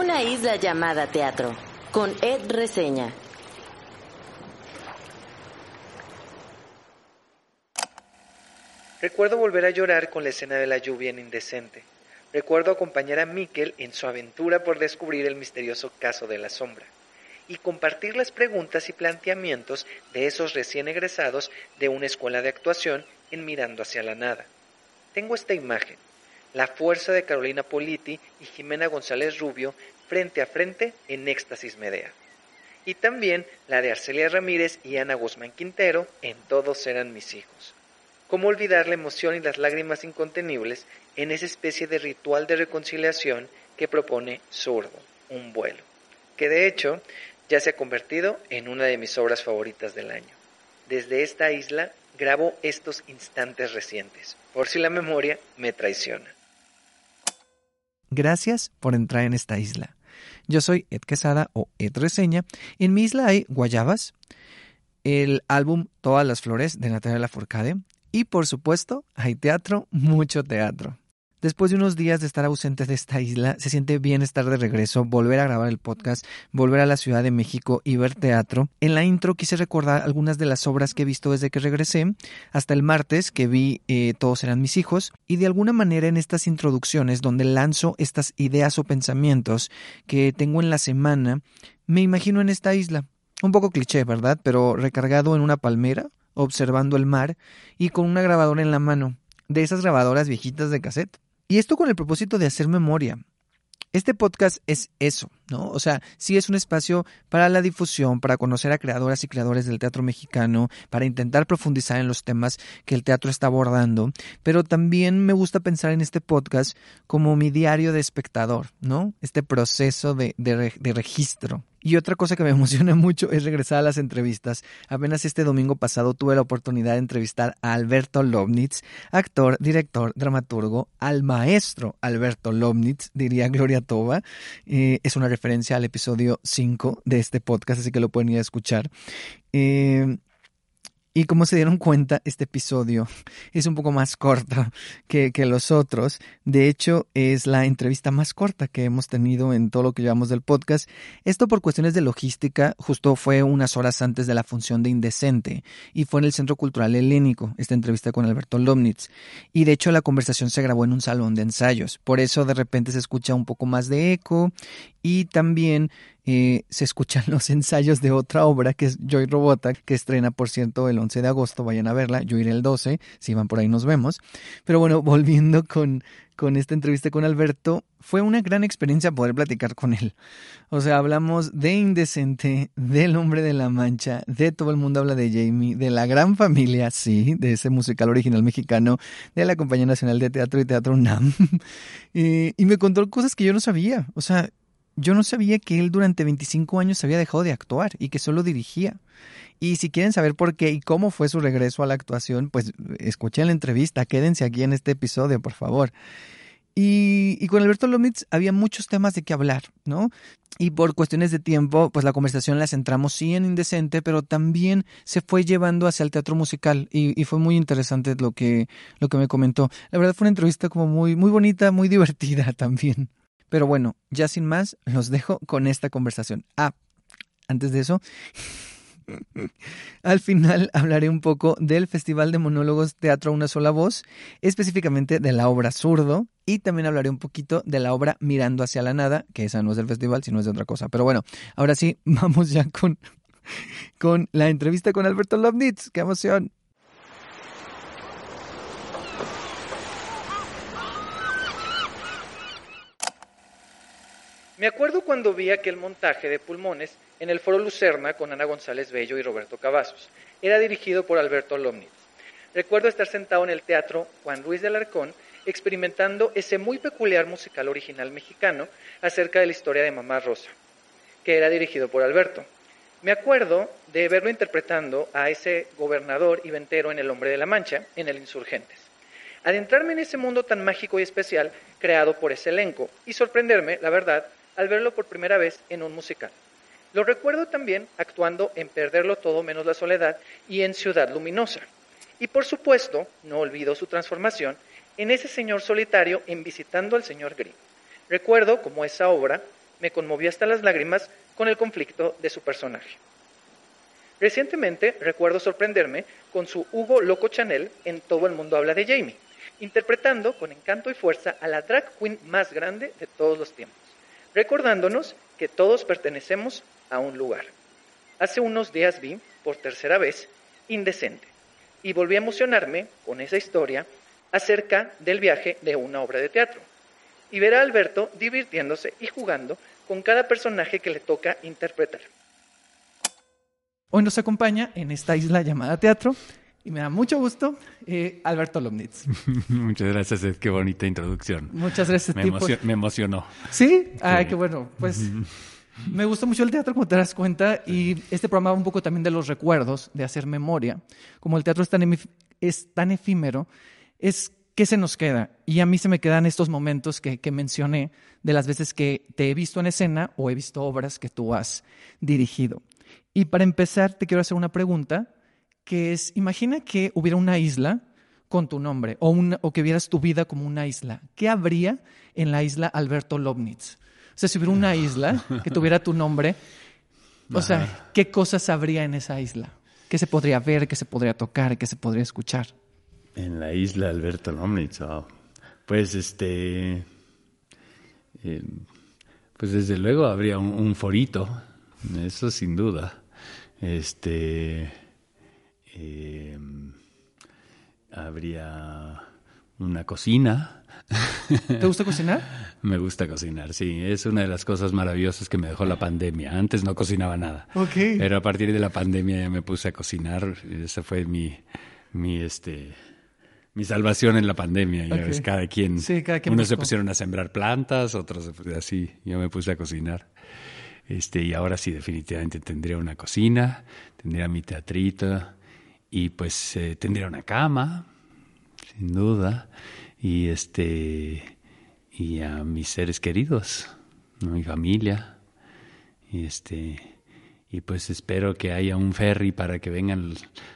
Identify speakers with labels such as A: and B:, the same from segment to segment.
A: Una isla llamada teatro, con Ed Reseña.
B: Recuerdo volver a llorar con la escena de la lluvia en Indecente. Recuerdo acompañar a Miquel en su aventura por descubrir el misterioso caso de la sombra y compartir las preguntas y planteamientos de esos recién egresados de una escuela de actuación en Mirando hacia la nada. Tengo esta imagen, la fuerza de Carolina Politi y Jimena González Rubio frente a frente en Éxtasis Medea. Y también la de Arcelia Ramírez y Ana Guzmán Quintero en Todos eran mis hijos. ¿Cómo olvidar la emoción y las lágrimas incontenibles en esa especie de ritual de reconciliación que propone Zurdo, un vuelo? Que de hecho ya se ha convertido en una de mis obras favoritas del año. Desde esta isla grabo estos instantes recientes, por si la memoria me traiciona.
C: Gracias por entrar en esta isla. Yo soy Ed Quesada o Ed Reseña. En mi isla hay guayabas, el álbum Todas las Flores de Natalia Lafourcade, y por supuesto, hay teatro, mucho teatro. Después de unos días de estar ausente de esta isla, se siente bien estar de regreso, volver a grabar el podcast, volver a la Ciudad de México y ver teatro. En la intro quise recordar algunas de las obras que he visto desde que regresé, hasta el martes que vi eh, Todos eran mis hijos, y de alguna manera en estas introducciones donde lanzo estas ideas o pensamientos que tengo en la semana, me imagino en esta isla. Un poco cliché, ¿verdad? Pero recargado en una palmera, observando el mar y con una grabadora en la mano, de esas grabadoras viejitas de cassette. Y esto con el propósito de hacer memoria. Este podcast es eso, ¿no? O sea, sí es un espacio para la difusión, para conocer a creadoras y creadores del teatro mexicano, para intentar profundizar en los temas que el teatro está abordando, pero también me gusta pensar en este podcast como mi diario de espectador, ¿no? Este proceso de, de, registro. Y otra cosa que me emociona mucho es regresar a las entrevistas. Apenas este domingo pasado tuve la oportunidad de entrevistar a Alberto Lobnitz, actor, director, dramaturgo, al maestro Alberto Lobnitz, diría Gloria Toba. Eh, es una referencia al episodio 5 de este podcast, así que lo pueden ir a escuchar. Eh, y como se dieron cuenta, este episodio es un poco más corto que, que, los otros. De hecho, es la entrevista más corta que hemos tenido en todo lo que llevamos del podcast. Esto por cuestiones de logística, justo fue unas horas antes de la función de Indecente y fue en el Centro Cultural Helénico, esta entrevista con Alberto Lomnitz. Y de hecho la conversación se grabó en un salón de ensayos. Por eso de repente se escucha un poco más de eco y también eh, se escuchan los ensayos de otra obra que es Joy Robota, que estrena, por cierto, el 11 de agosto. Vayan a verla. Yo iré el 12. Si van por ahí, nos vemos. Pero bueno, volviendo con, con esta entrevista con Alberto, fue una gran experiencia poder platicar con él. O sea, hablamos de Indecente, del Hombre de la Mancha, de Todo el Mundo habla de Jamie, de la gran familia, sí, de ese musical original mexicano, de la Compañía Nacional de Teatro y Teatro UNAM. y, y me contó cosas que yo no sabía. O sea, yo no sabía que él durante 25 años había dejado de actuar y que solo dirigía. Y si quieren saber por qué y cómo fue su regreso a la actuación, pues escuchen la entrevista, quédense aquí en este episodio, por favor. Y, y, con Alberto Lomitz había muchos temas de qué hablar, ¿no? Y por cuestiones de tiempo, pues la conversación la centramos sí en Indecente, pero también se fue llevando hacia el teatro musical y, y, fue muy interesante lo que, lo que me comentó. La verdad fue una entrevista como muy, muy bonita, muy divertida también. Pero bueno, ya sin más, los dejo con esta conversación. Ah, antes de eso, al final hablaré un poco del Festival de Monólogos Teatro Una Sola Voz, específicamente de la obra Zurdo, y también hablaré un poquito de la obra Mirando hacia la Nada, que esa no es del festival, sino es de otra cosa. Pero bueno, ahora sí, vamos ya con, con la entrevista con Alberto Lovnitz. ¡Qué emoción!
B: Me acuerdo cuando vi aquel montaje de pulmones en el Foro Lucerna con Ana González Bello y Roberto Cavazos. Era dirigido por Alberto Lomnitz. Recuerdo estar sentado en el teatro Juan Ruiz de Alarcón experimentando ese muy peculiar musical original mexicano acerca de la historia de Mamá Rosa, que era dirigido por Alberto. Me acuerdo de verlo interpretando a ese gobernador y ventero en El Hombre de la Mancha, en El Insurgentes. Adentrarme en ese mundo tan mágico y especial creado por ese elenco y sorprenderme, la verdad, al verlo por primera vez en un musical. Lo recuerdo también actuando en Perderlo todo menos la soledad y en Ciudad Luminosa. Y por supuesto, no olvido su transformación en ese señor solitario en Visitando al señor Grimm. Recuerdo cómo esa obra me conmovió hasta las lágrimas con el conflicto de su personaje. Recientemente recuerdo sorprenderme con su Hugo Loco Chanel en Todo el mundo habla de Jamie, interpretando con encanto y fuerza a la drag queen más grande de todos los tiempos, recordándonos que todos pertenecemos a un lugar. Hace unos días vi, por tercera vez, Indecente, y volví a emocionarme con esa historia acerca del viaje de una obra de teatro, y ver a Alberto divirtiéndose y jugando con cada personaje que le toca interpretar.
C: Hoy nos acompaña en esta isla llamada teatro y me da mucho gusto eh, Alberto Lomnitz.
D: Muchas gracias, Ed. Qué bonita introducción.
C: Muchas gracias.
D: Me, emocio- me emocionó.
C: Sí, ay, qué bueno. Pues me gusta mucho el teatro, como te das cuenta, y este programa va un poco también de los recuerdos, de hacer memoria. Como el teatro es tan, es tan efímero, es que se nos queda. Y a mí se me quedan estos momentos que, que mencioné de las veces que te he visto en escena o he visto obras que tú has dirigido. Y para empezar, te quiero hacer una pregunta, que es, imagina que hubiera una isla con tu nombre o, una- o que vieras tu vida como una isla. ¿Qué habría en la isla Alberto Lobnitz? O sea, si hubiera una isla que tuviera tu nombre, o sea, ¿qué cosas habría en esa isla? ¿Qué se podría ver, qué se podría tocar, qué se podría escuchar?
D: En la isla Alberto Lomnitz. wow. Pues este. eh, pues desde luego habría un, un forito. Eso sin duda. Este. Eh, habría una cocina.
C: ¿Te gusta cocinar?
D: Me gusta cocinar, sí. Es una de las cosas maravillosas que me dejó la pandemia. Antes no cocinaba nada. Pero a partir de la pandemia ya me puse a cocinar. Esa fue mi, mi, este, mi salvación en la pandemia. Ya ves, cada quien.
C: Sí, cada quien
D: unos se pusieron a sembrar plantas, otros así. Yo me puse a cocinar. Este, y ahora sí, definitivamente tendría una cocina, tendría mi teatrito y pues eh, tendría una cama, sin duda, y este y a mis seres queridos, mi familia, y este y pues espero que haya un ferry para que vengan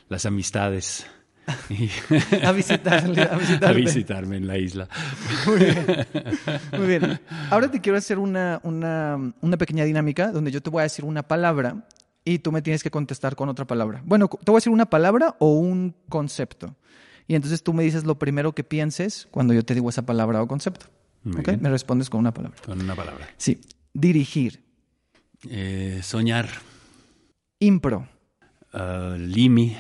D: las amistades y
C: A visitarle, a
D: visitarme en la isla.
C: Muy bien. Ahora te quiero hacer una, una, una pequeña dinámica donde yo te voy a decir una palabra y tú me tienes que contestar con otra palabra. Bueno, te voy a decir una palabra o un concepto. Y entonces tú me dices lo primero que pienses cuando yo te digo esa palabra o concepto.
D: Muy
C: ¿Ok?
D: bien.
C: Me respondes con una palabra.
D: Con una palabra.
C: Sí. Dirigir.
D: Eh, soñar,
C: Impro.
D: ah, limi,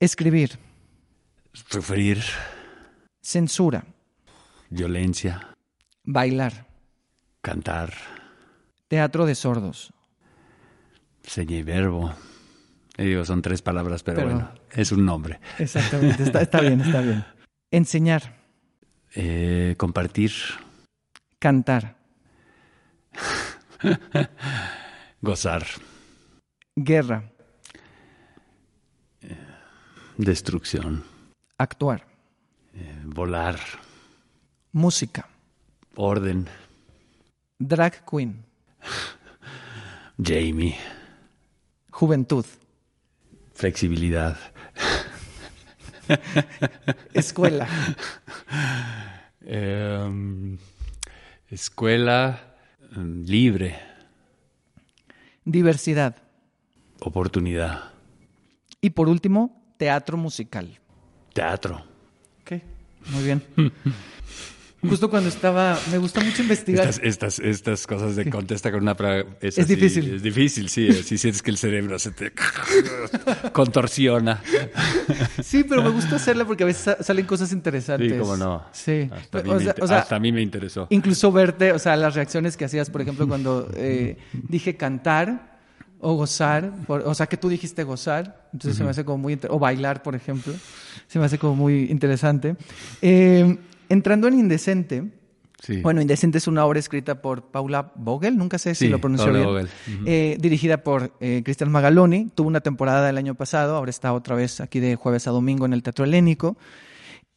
C: Escribir.
D: sufrir,
C: Censura.
D: violencia,
C: Bailar.
D: cantar,
C: Teatro de sordos.
D: Seña y verbo. Eh, digo, son tres palabras, pero,
C: Pero-
D: bueno, es un nombre.
C: Exactamente. Está, está bien, está bien. Enseñar.
D: Eh, compartir,
C: Cantar.
D: gozar,
C: Guerra.
D: destrucción,
C: Actuar.
D: eh, volar,
C: Música.
D: orden,
C: Drag queen.
D: Jamie,
C: Juventud.
D: flexibilidad,
C: Escuela.
D: Em, escuela em, libre,
C: Diversidad.
D: oportunidad,
C: Y por último, teatro musical.
D: teatro.
C: Ok, muy bien. Justo cuando estaba, me gusta mucho investigar.
D: Estas, estas, estas cosas de contesta con una es,
C: Es
D: así,
C: difícil.
D: Es difícil, sí. Si sientes que el cerebro se te contorsiona.
C: Sí, pero me gusta hacerla porque a veces sa- salen cosas interesantes.
D: Sí, cómo no.
C: Sí.
D: Hasta a mí,
C: O
D: me,
C: sea-
D: inter-
C: o sea,
D: hasta a mí me interesó.
C: incluso verte, o sea, las reacciones que hacías, por ejemplo, cuando eh, dije cantar o gozar, por- o sea, que tú dijiste gozar, entonces se me hace como muy, o bailar, por ejemplo, se me hace como muy interesante. Eh, entrando en Indecente,
D: Sí.
C: Bueno, Indecente es una obra escrita por Paula Vogel, nunca sé si
D: Sí,
C: lo pronuncio
D: Paula
C: bien.
D: Vogel.
C: Eh, dirigida por eh, Cristian Magaloni. Tuvo una temporada el año pasado, ahora está otra vez aquí de jueves a domingo en el Teatro Helénico.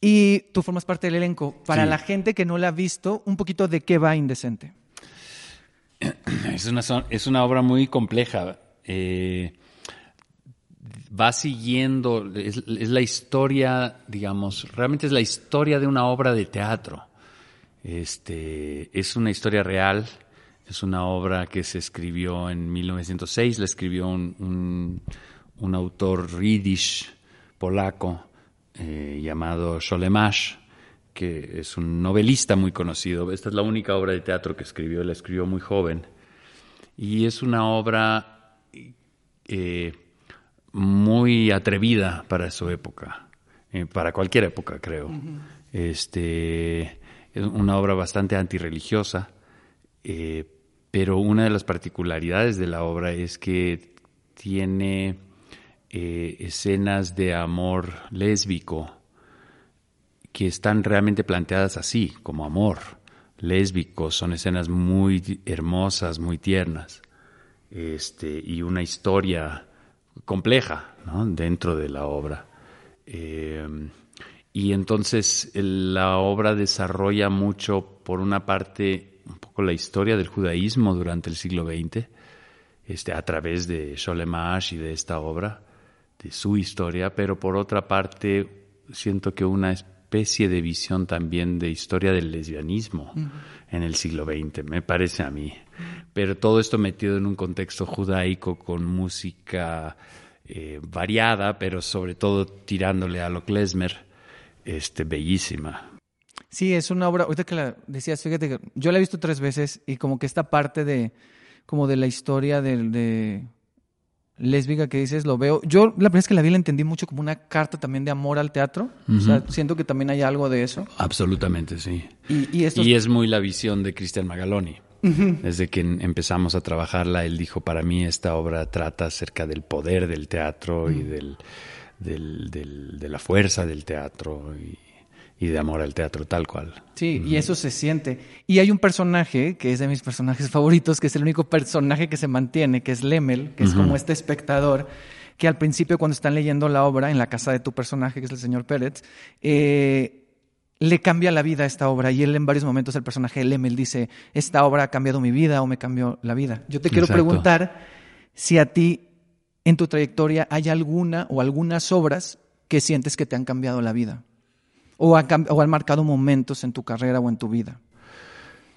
C: Y tú formas parte del elenco. Para
D: Sí.
C: la gente que no la ha visto, un poquito de qué va Indecente.
D: Es una, es una obra muy compleja. Eh, va siguiendo, es, la historia, digamos, realmente es la historia de una obra de teatro. Este, es una historia real Es una obra que se escribió en 1906, la escribió un, un, autor yiddish polaco eh, llamado Sholemash, que es un novelista muy conocido. Esta es la única obra de teatro que escribió, la escribió muy joven. Y es una obra eh, muy atrevida para su época, eh, para cualquier época, creo. Este es una obra bastante antirreligiosa, eh, pero una de las particularidades de la obra es que tiene eh, escenas de amor lésbico que están realmente planteadas así, como amor lésbico. Son escenas muy hermosas, muy tiernas, este, y una historia compleja dentro de la obra. Eh, y entonces la obra desarrolla mucho, por una parte, un poco la historia del judaísmo durante el siglo XX, este, a través de Sholemash y de esta obra, de su historia, pero por otra parte siento que una especie de visión también de historia del lesbianismo en el siglo XX, me parece a mí. Pero todo esto metido en un contexto judaico con música eh, variada, pero sobre todo tirándole a lo klezmer este, bellísima.
C: Sí, es una obra, ahorita que la decías, fíjate que yo la he visto tres veces y como que esta parte de, como de la historia de, de lésbica que dices, lo veo. Yo la primera vez que la vi la entendí mucho como una carta también de amor al teatro. O sea, siento que también hay algo de eso.
D: Absolutamente, sí. Y, y, es muy la visión de Cristian Magaloni. Desde que empezamos a trabajarla, él dijo, para mí esta obra trata acerca del poder del teatro y del del, del, de la fuerza del teatro y, de amor al teatro tal cual.
C: Sí, y eso se siente. Y hay un personaje que es de mis personajes favoritos, que es el único personaje que se mantiene, que es Lemel, que es como este espectador que al principio cuando están leyendo la obra en la casa de tu personaje, que es el señor Pérez, eh, le cambia la vida a esta obra y él en varios momentos, el personaje de Lemel dice, esta obra ha cambiado mi vida o me cambió la vida. Yo te quiero preguntar si a ti en tu trayectoria hay alguna o algunas obras que sientes que te han cambiado la vida o, han marcado momentos en tu carrera o en tu vida.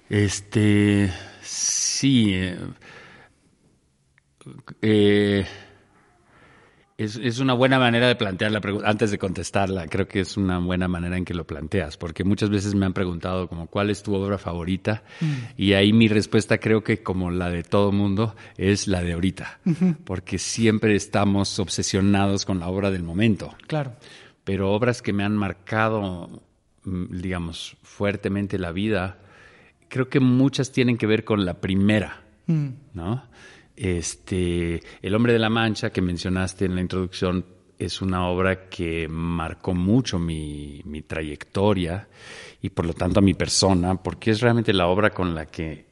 D: Este, sí. eh, eh es, una buena manera de plantear la pregunta, antes de contestarla, creo que es una buena manera en que lo planteas, porque muchas veces me han preguntado como cuál es tu obra favorita mm. y ahí mi respuesta creo que como la de todo mundo es la de ahorita, porque siempre estamos obsesionados con la obra del momento.
C: Claro.
D: Pero obras que me han marcado, mm, digamos, fuertemente la vida, creo que muchas tienen que ver con la primera, mm. ¿no? Este, El hombre de la mancha que mencionaste en la introducción es una obra que marcó mucho mi, trayectoria y por lo tanto a mi persona, porque es realmente la obra con la que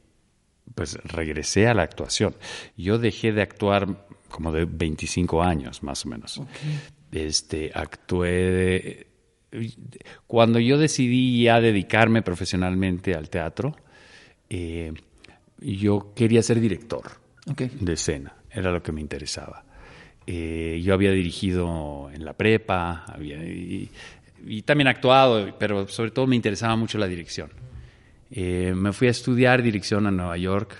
D: pues regresé a la actuación. Yo dejé de actuar como de 25 años, más o menos. Este, actué cuando yo decidí ya dedicarme profesionalmente al teatro, eh, yo quería ser director de escena, era lo que me interesaba. Eh, yo había dirigido en la prepa había, y, también actuado, pero sobre todo me interesaba mucho la dirección. Eh, me fui a estudiar dirección a Nueva York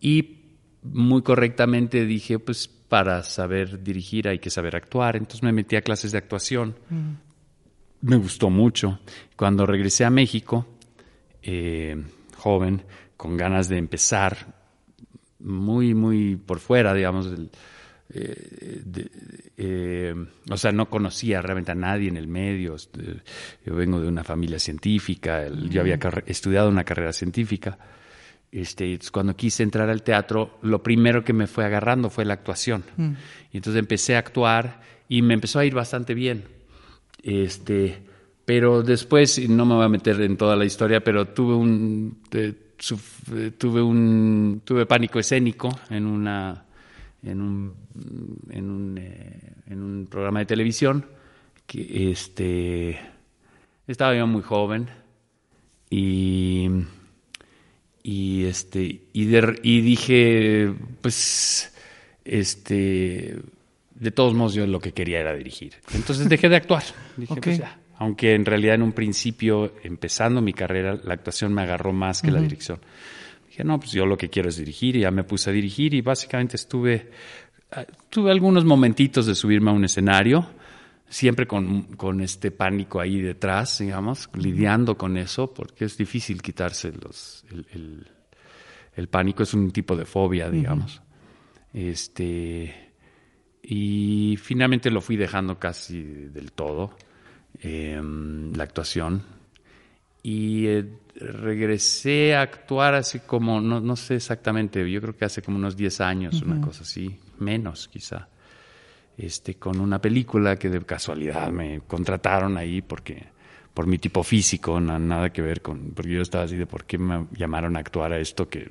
D: y muy correctamente dije, pues para saber dirigir hay que saber actuar, entonces me metí a clases de actuación. Mm. Me gustó mucho. Cuando regresé a México, eh, joven, con ganas de empezar muy, muy por fuera, digamos. Eh, eh, o sea, no conocía realmente a nadie en el medio. Este, yo vengo de una familia científica, yo había estudiado una carrera científica. Este, cuando quise entrar al teatro, lo primero que me fue agarrando fue la actuación. Mm. Y entonces empecé a actuar y me empezó a ir bastante bien. Este, pero después, no me voy a meter en toda la historia, pero tuve un... Eh, tuve un tuve pánico escénico en una en un en un, eh, en un programa de televisión que este estaba yo muy joven y y este y, y dije pues este de todos modos yo lo que quería era dirigir. Entonces dejé de actuar. Dije pues ya. Aunque en realidad en un principio, empezando mi carrera, la actuación me agarró más que la dirección. Dije, no, pues yo lo que quiero es dirigir y ya me puse a dirigir y básicamente estuve, eh, tuve algunos momentitos de subirme a un escenario, siempre con, con este pánico ahí detrás, digamos, lidiando con eso, porque es difícil quitarse los, el, el, el pánico, es un tipo de fobia, digamos. Este, y finalmente lo fui dejando casi del todo, eh, la actuación. Y eh, regresé a actuar así como, no, no, sé exactamente, yo creo que hace como unos 10 años, una cosa así, menos quizá, este, con una película que de casualidad me contrataron ahí porque por mi tipo físico, no, nada que ver con, porque yo estaba así de por qué me llamaron a actuar a esto que...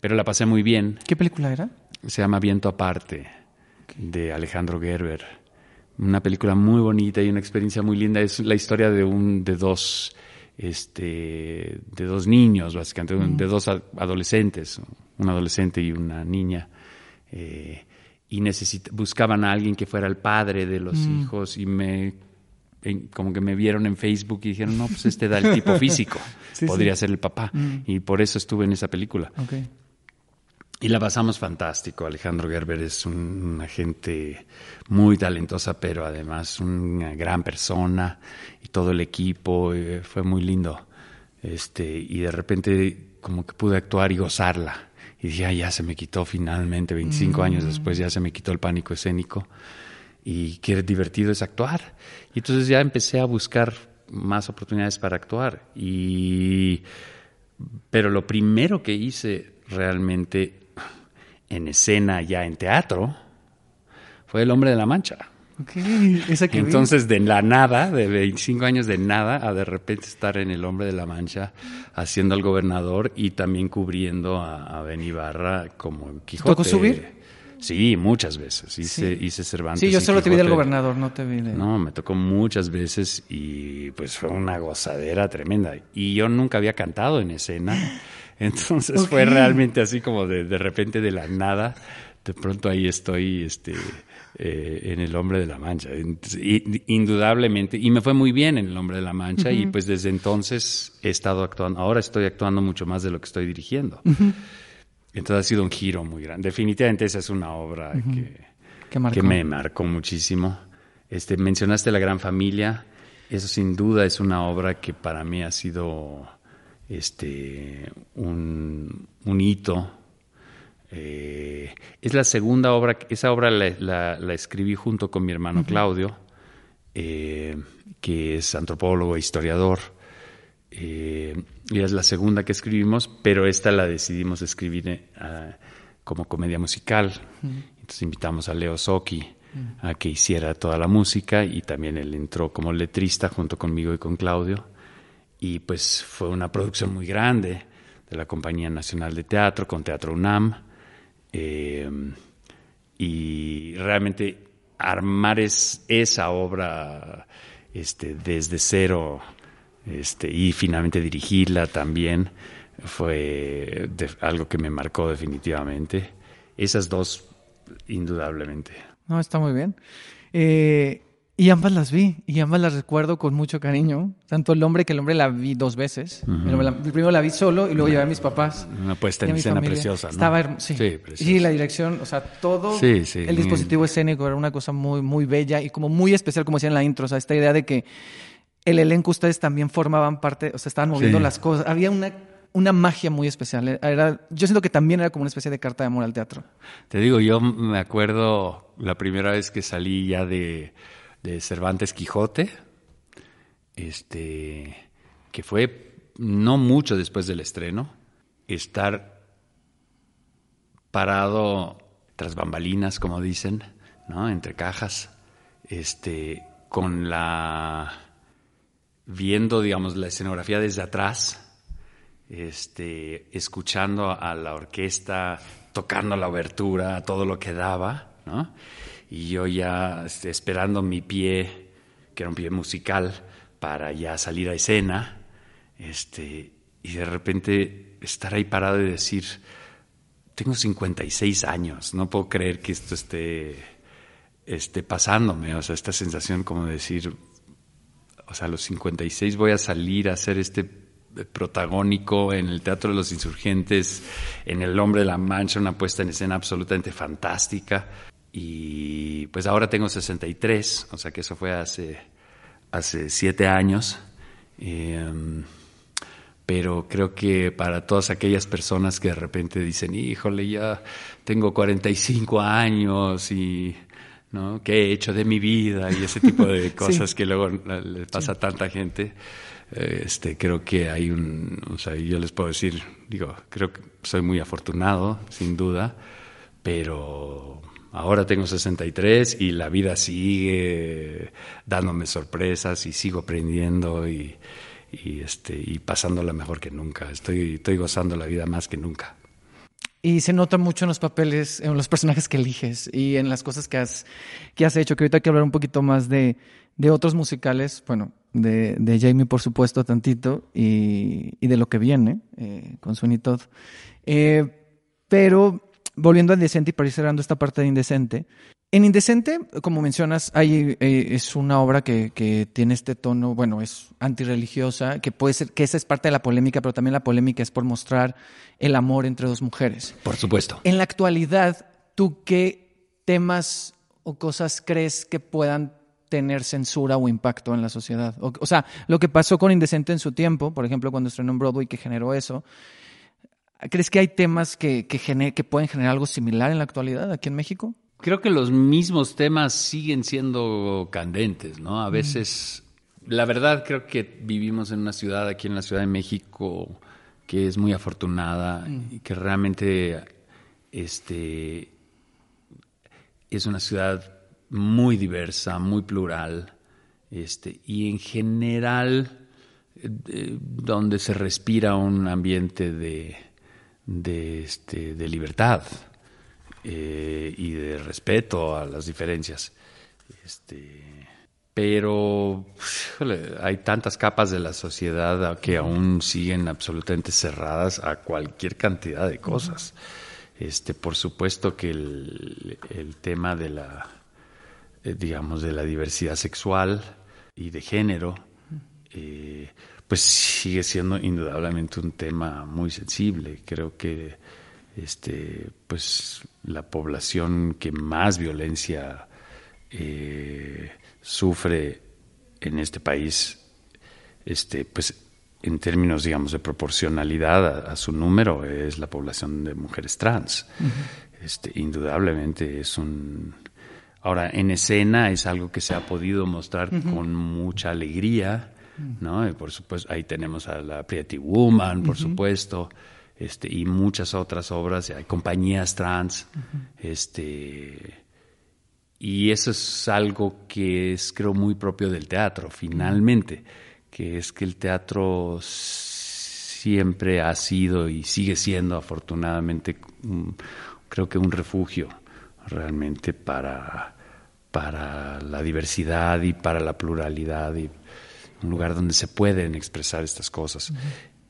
D: Pero la pasé muy bien.
C: ¿Qué película era?
D: Se llama Viento Aparte, de Alejandro Gerber. Una película muy bonita y una experiencia muy linda. Es la historia de un, de dos, este, de dos niños, básicamente, mm. de dos adolescentes, un adolescente y una niña. Eh, y buscaban a alguien que fuera el padre de los mm. hijos y me en, como que me vieron en Facebook y dijeron, no, pues este da el tipo físico, sí, podría sí. ser el papá. Mm. Y por eso estuve en esa película.
C: Okay.
D: Y la pasamos fantástico. Alejandro Gerber es un, una gente muy talentosa, pero además una gran persona y todo el equipo eh, fue muy lindo. Este, y de repente como que pude actuar y gozarla. Y dije, ah, ya se me quitó finalmente, 25 mm. años después ya se me quitó el pánico escénico. Y qué divertido es actuar. Y entonces ya empecé a buscar más oportunidades para actuar. Y, pero lo primero que hice realmente en escena ya en teatro fue El Hombre de la Mancha.
C: Okay, esa que
D: Entonces, vi. de la nada, de 25 años de nada, a de repente estar en El Hombre de la Mancha haciendo al gobernador y también cubriendo a, a Ben Ibarra como Quijote.
C: ¿Tocó subir?
D: Sí, muchas veces. Hice, sí. hice Cervantes.
C: Sí, yo solo te vi del gobernador, no te vi de...
D: No, me tocó muchas veces y pues fue una gozadera tremenda. Y yo nunca había cantado en escena. Entonces okay. fue realmente así como de, de repente de la nada. De pronto ahí estoy este, eh, en El Hombre de la Mancha. Indudablemente. Y me fue muy bien en El Hombre de la Mancha. Uh -huh. Y pues desde entonces he estado actuando. Ahora estoy actuando mucho más de lo que estoy dirigiendo. Uh -huh. Entonces ha sido un giro muy grande. Definitivamente esa es una obra uh -huh. que, que me marcó muchísimo. Este, mencionaste La Gran Familia. Eso sin duda es una obra que para mí ha sido este, un, un hito. Eh, es la segunda obra, esa obra la, la, la escribí junto con mi hermano uh -huh. Claudio, eh, que es antropólogo e historiador. Eh, y es la segunda que escribimos, pero esta la decidimos escribir uh, como comedia musical. Uh -huh. Entonces invitamos a Leo Soki -huh. a que hiciera toda la música y también él entró como letrista junto conmigo y con Claudio y pues fue una producción muy grande de la Compañía Nacional de Teatro con Teatro UNAM eh, y realmente armar es, esa obra este, desde cero este, y finalmente dirigirla también fue algo que me marcó definitivamente. Esas dos, indudablemente.
C: No, está muy bien. Eh, y ambas las vi, y ambas las recuerdo con mucho cariño. Tanto el hombre que el hombre la vi dos veces. Uh -huh. la, primero la vi solo y luego llevé a mis papás.
D: Una puesta en escena preciosa, ¿no?
C: Estaba hermosa. Sí. Sí, sí, la dirección, o sea, todo sí, sí, el dispositivo escénico era una cosa muy, muy bella y como muy especial, como decía en la intro. O sea, esta idea de que el elenco, ustedes también formaban parte, o sea, estaban moviendo las cosas. Había una una magia muy especial. Era, yo siento que también era como una especie de carta de amor al teatro.
D: Te digo, yo me acuerdo la primera vez que salí ya de de Cervantes Quijote, este, que fue no mucho después del estreno, estar parado tras bambalinas, como dicen, ¿no? entre cajas, este, con la viendo, digamos, la escenografía desde atrás, este, escuchando a la orquesta, tocando la obertura, todo lo que daba, ¿no? Y yo ya este, esperando mi pie, que era un pie musical, para ya salir a escena, este, y de repente estar ahí parado y decir, tengo 56 años, no puedo creer que esto esté, esté pasándome, o sea, esta sensación como de decir, o sea, a los 56 voy a salir a hacer este protagónico en el Teatro de los Insurgentes, en El Hombre de la Mancha, una puesta en escena absolutamente fantástica. Y pues ahora tengo 63, o sea que eso fue hace, hace siete años. Em, pero creo que para todas aquellas personas que de repente dicen, híjole, ya tengo 45 años y ¿no? ¿Qué he hecho de mi vida? Y ese tipo de cosas que luego le pasa a tanta gente. Este, creo que hay un, o sea, yo les puedo decir, digo, creo que soy muy afortunado, sin duda, pero ahora tengo 63 y la vida sigue dándome sorpresas y sigo aprendiendo y, y, este, y pasándola mejor que nunca. Estoy, estoy gozando la vida más que nunca.
C: Y se nota mucho en los papeles, en los personajes que eliges y en las cosas que has, que has hecho, que ahorita hay que hablar un poquito más de, de otros musicales, bueno, de, de, Jamie por supuesto tantito y, y de lo que viene eh, con Sweeney Todd. Eh, pero volviendo a Indecente y para ir cerrando esta parte de Indecente, en Indecente, como mencionas, hay, eh, es una obra que, que, tiene este tono, bueno, es antirreligiosa, que puede ser, que esa es parte de la polémica, pero también la polémica es por mostrar el amor entre dos mujeres.
D: Por supuesto.
C: En la actualidad, ¿tú qué temas o cosas crees que puedan tener censura o impacto en la sociedad? O, o sea, lo que pasó con Indecente en su tiempo, por ejemplo, cuando estrenó en Broadway, que generó eso, ¿crees que hay temas que, que, gener, que pueden generar algo similar en la actualidad aquí en México?
D: Creo que los mismos temas siguen siendo candentes, ¿no? A veces, mm. la verdad creo que vivimos en una ciudad, aquí en la Ciudad de México, que es muy afortunada mm. y que realmente este, es una ciudad muy diversa, muy plural, este, y en general eh, donde se respira un ambiente de, de, este, de libertad eh, y de respeto a las diferencias. Este, pero hay tantas capas de la sociedad que aún siguen absolutamente cerradas a cualquier cantidad de cosas. Este, por supuesto que el, el tema de la, eh, digamos, de la diversidad sexual y de género, eh, pues sigue siendo indudablemente un tema muy sensible. Creo que este, pues la población que más violencia eh, sufre en este país, este, pues en términos, digamos, de proporcionalidad a, a su número, es la población de mujeres trans. Uh -huh. este, indudablemente es un... Ahora, en escena es algo que se ha podido mostrar uh -huh. con mucha alegría, ¿no? Y por supuesto, ahí tenemos a la Pretty Woman, por supuesto, este, y muchas otras obras, hay compañías trans, este y eso es algo que es, creo, muy propio del teatro, finalmente, que es que el teatro siempre ha sido y sigue siendo, afortunadamente, un, creo que un refugio realmente para, para la diversidad y para la pluralidad y un lugar donde se pueden expresar estas cosas. Uh -huh.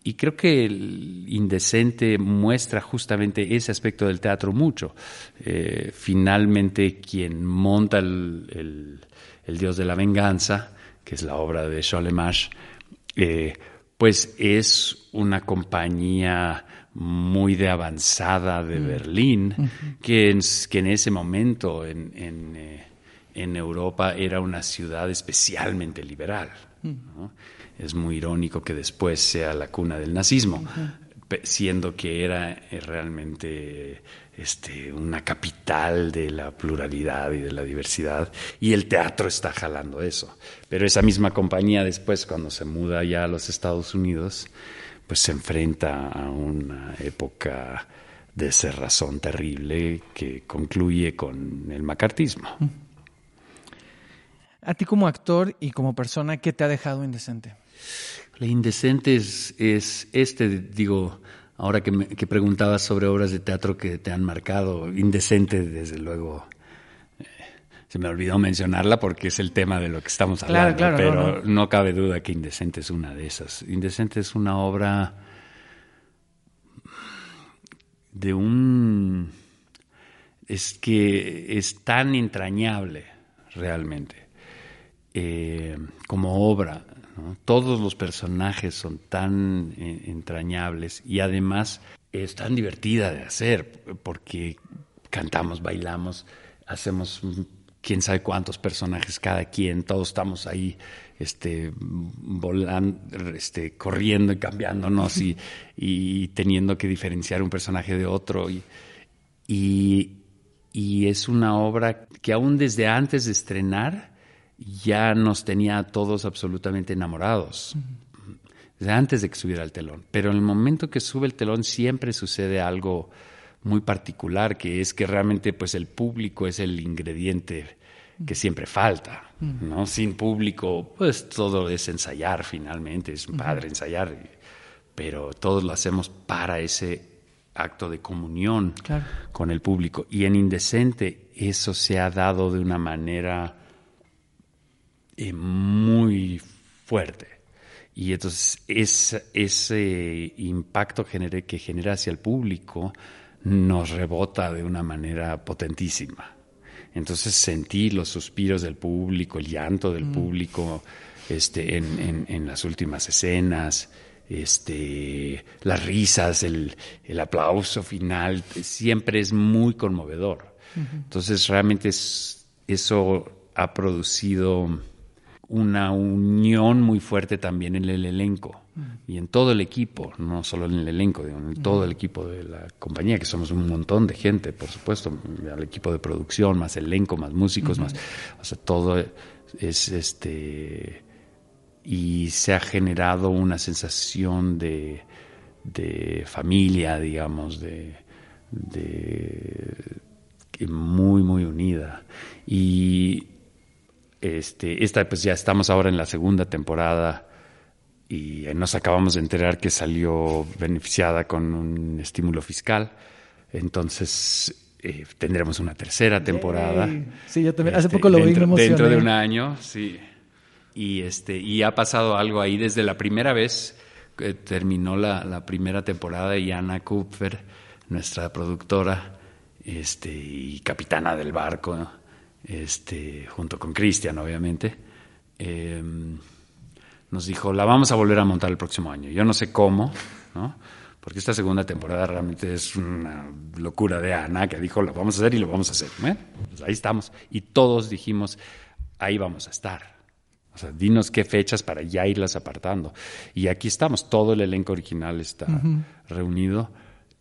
D: Y creo que el Indecente muestra justamente ese aspecto del teatro mucho. Eh, finalmente, quien monta el, el, el, Dios de la Venganza, que es la obra de Cholemash, eh, pues es una compañía muy de avanzada de mm. Berlín, uh -huh. que, en, que, en, ese momento en, en, eh, en, Europa era una ciudad especialmente liberal. ¿No? es muy irónico que después sea la cuna del nazismo, uh -huh. siendo que era eh, realmente este, una capital de la pluralidad y de la diversidad, y el teatro está jalando eso. Pero esa misma compañía después, cuando se muda ya a los Estados Unidos, pues se enfrenta a una época de cerrazón terrible que concluye con el macartismo. Uh -huh.
C: A ti como actor y como persona, ¿qué te ha dejado indecente?
D: La indecente es, es este, digo, ahora que, me, que, preguntabas sobre obras de teatro que te han marcado, indecente desde luego. Eh, se me olvidó mencionarla porque es el tema de lo que estamos hablando,
C: claro, claro,
D: pero
C: no, no.
D: no, cabe duda que Indecente es una de esas. Indecente es una obra de un... es que es tan entrañable realmente eh, como obra. ¿no? Todos los personajes son tan eh, entrañables y además es tan divertida de hacer porque cantamos, bailamos, hacemos quién sabe cuántos personajes cada quien, todos estamos ahí este, volando, este, corriendo y cambiándonos y, y teniendo que diferenciar un personaje de otro. Y, y, y es una obra que aún desde antes de estrenar ya nos tenía a todos absolutamente enamorados. Antes de que subiera el telón. Pero en el momento que sube el telón siempre sucede algo muy particular, que es que realmente pues el público es el ingrediente que siempre falta, ¿no? Sin público, pues todo es ensayar finalmente, es padre ensayar, pero todos lo hacemos para ese acto de comunión
C: Claro.
D: con el público. Y en Indecente eso se ha dado de una manera eh, muy fuerte. Y entonces es- ese impacto que genera hacia el público nos rebota de una manera potentísima. Entonces sentí los suspiros del público, el llanto del público este, en, en- en las últimas escenas, este, las risas, el, el aplauso final, siempre es muy conmovedor. Entonces realmente es- eso ha producido una unión muy fuerte también en el elenco. Y en todo el equipo, no solo en el elenco, digo, en todo el equipo de la compañía, que somos un montón de gente, por supuesto, el equipo de producción, más elenco, más músicos, más, o sea, todo es este y se ha generado una sensación de, de familia, digamos, de, de muy, muy unida. Y este, esta, pues ya estamos ahora en la segunda temporada y nos acabamos de enterar que salió beneficiada con un estímulo fiscal. Entonces eh, tendremos una tercera temporada.
C: Yay. Sí, yo también. Hace
D: Este,
C: poco lo vi,
D: dentro,
C: me
D: dentro de un año, sí. Y este y ha pasado algo ahí desde la primera vez que terminó la, la primera temporada y Ana Kupfer, nuestra productora, este y capitana del barco, ¿no? Este junto con Cristian, obviamente, eh, nos dijo la vamos a volver a montar el próximo año. Yo no sé cómo, ¿no? Porque esta segunda temporada realmente es una locura de Ana que dijo lo vamos a hacer y lo vamos a hacer. Bueno, pues ahí estamos y todos dijimos ahí vamos a estar. O sea, dinos qué fechas para ya irlas apartando. Y aquí estamos, todo el elenco original está reunido,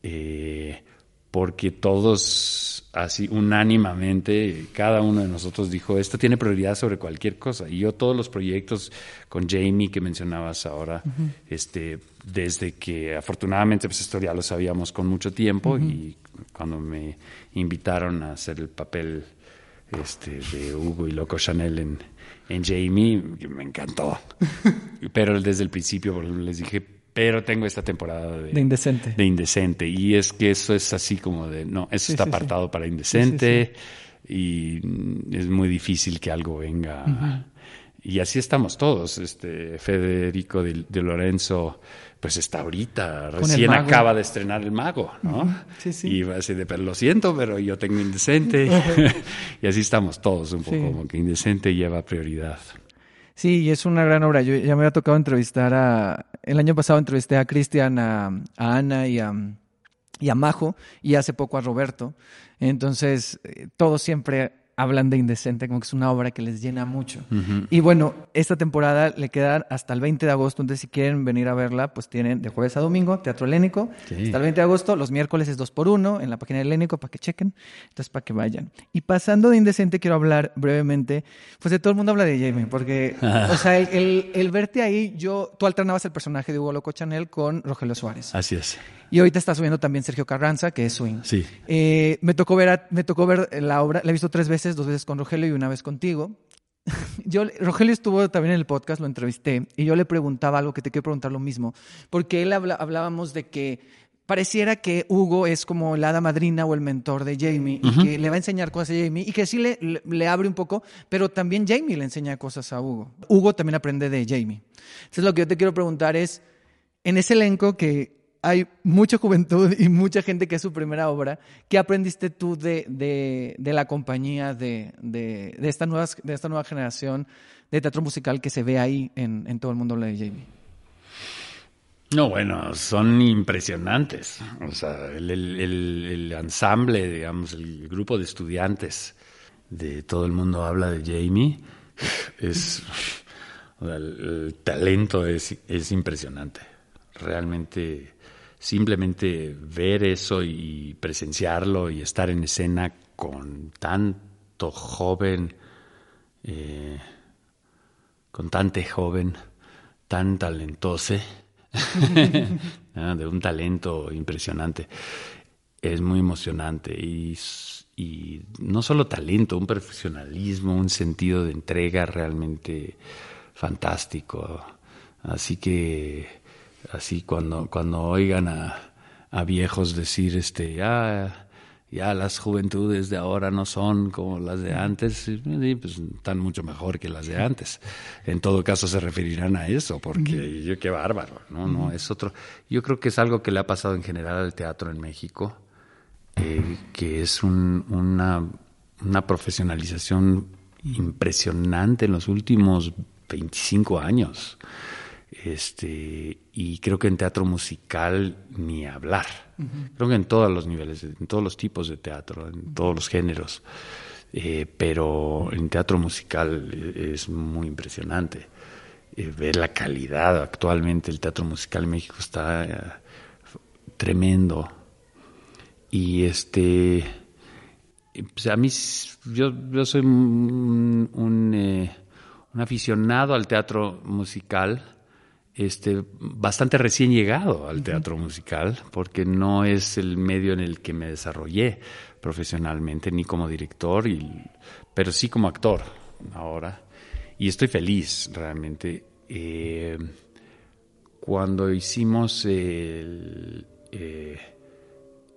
D: eh, porque todos, así unánimamente, cada uno de nosotros dijo, esto tiene prioridad sobre cualquier cosa. Y yo todos los proyectos con Jamie que mencionabas ahora, este, desde que afortunadamente, pues esto ya lo sabíamos con mucho tiempo, y cuando me invitaron a hacer el papel este, de Hugo y Loco Chanel en, en Jamie, me encantó. pero desde el principio les dije, pero tengo esta temporada de,
C: De Indecente.
D: de Indecente. Y es que eso es así como de, no, eso
C: Sí,
D: está
C: sí, sí.
D: apartado para Indecente y es muy difícil que algo venga. Y así estamos todos. Este Federico de, de Lorenzo, pues está ahorita, recién acaba de estrenar El Mago, ¿no?
C: Sí, sí.
D: Y va así de, pero lo siento, pero yo tengo Indecente. y así estamos todos un poco, como que Indecente lleva prioridad.
C: Sí, y es una gran obra. Yo ya me había tocado entrevistar a. El año pasado entrevisté a Cristian, a, Ana y a, y a Majo, y hace poco a Roberto. Entonces, eh, todos siempre hablan de Indecente, como que es una obra que les llena mucho. Y bueno, esta temporada le queda hasta el 20 de agosto, entonces si quieren venir a verla, pues tienen de jueves a domingo, Teatro Helénico,
D: Sí.
C: hasta el 20 de agosto, los miércoles es 2 por 1 en la página de Helénico para que chequen, entonces para que vayan. Y pasando de Indecente, quiero hablar brevemente, pues de todo el mundo habla de Jamie, porque, o sea, el, el- el verte ahí, yo, tú alternabas el personaje de Hugo Loco Chanel con Rogelio Suárez.
D: Así es.
C: Y ahorita está subiendo también Sergio Carranza, que es Swing.
D: Sí.
C: Eh, me tocó ver a- me tocó ver la obra, la he visto tres veces, dos veces con Rogelio y una vez contigo. Yo, Rogelio estuvo también en el podcast, lo entrevisté, y yo le preguntaba algo que te quiero preguntar lo mismo, porque él habla- hablábamos de que pareciera que Hugo es como la hada madrina o el mentor de Jamie, y que le va a enseñar cosas a Jamie, y que sí le, le, le abre un poco, pero también Jamie le enseña cosas a Hugo. Hugo también aprende de Jamie. Entonces lo que yo te quiero preguntar es, en ese elenco que hay mucha juventud y mucha gente que es su primera obra. ¿Qué aprendiste tú de, de, de la compañía, de, de, de, esta nueva, de esta nueva generación de teatro musical que se ve ahí en, en todo el mundo de Jamie?
D: No, bueno, son impresionantes. O sea, el, el, el, el, ensamble, digamos, el grupo de estudiantes de todo el mundo habla de Jamie. Es. el, talento es, es impresionante. Realmente simplemente ver eso y presenciarlo y estar en escena con tanto joven, eh, con tante joven, tan talentoso, de un talento impresionante, es muy emocionante y, y no solo talento, un profesionalismo, un sentido de entrega realmente fantástico. Así que así cuando, cuando oigan a, a viejos decir, este, ya, ya las juventudes de ahora no son como las de antes, pues están mucho mejor que las de antes. En todo caso se referirán a eso, porque yo qué bárbaro, ¿no? No, es otro. Yo creo que es algo que le ha pasado en general al teatro en México, eh, que es un, una, una profesionalización impresionante en los últimos 25 años. Este, y creo que en teatro musical ni hablar. Creo que en todos los niveles, en todos los tipos de teatro, en todos los géneros. Eh, pero en teatro musical es muy impresionante. Eh, ver la calidad actualmente, el teatro musical en México está eh, tremendo. Y este, pues a mí, yo, yo soy un, un, eh, un aficionado al teatro musical este, bastante recién llegado al teatro musical, porque no es el medio en el que me desarrollé profesionalmente, ni como director, y, pero sí como actor ahora. Y estoy feliz realmente. Eh, cuando hicimos el, eh,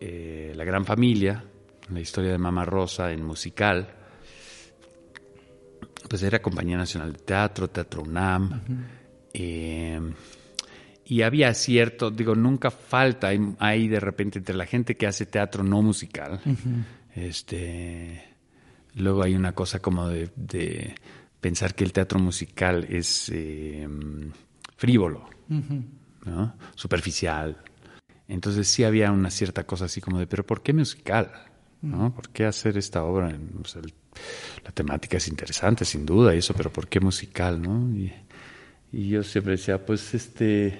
D: eh, La Gran Familia, la historia de Mama Rosa en musical, pues era Compañía Nacional de Teatro, Teatro UNAM. Eh, y había cierto, digo, nunca falta ahí de repente entre la gente que hace teatro no musical. Este, luego hay una cosa como de, pensar que el teatro musical es eh, frívolo, ¿no? superficial. Entonces sí había una cierta cosa así como de, pero ¿por qué musical? ¿no? ¿Por qué hacer esta obra? la temática es interesante, sin duda, y eso, pero ¿por qué musical? ¿no? Y, y yo siempre decía, pues este,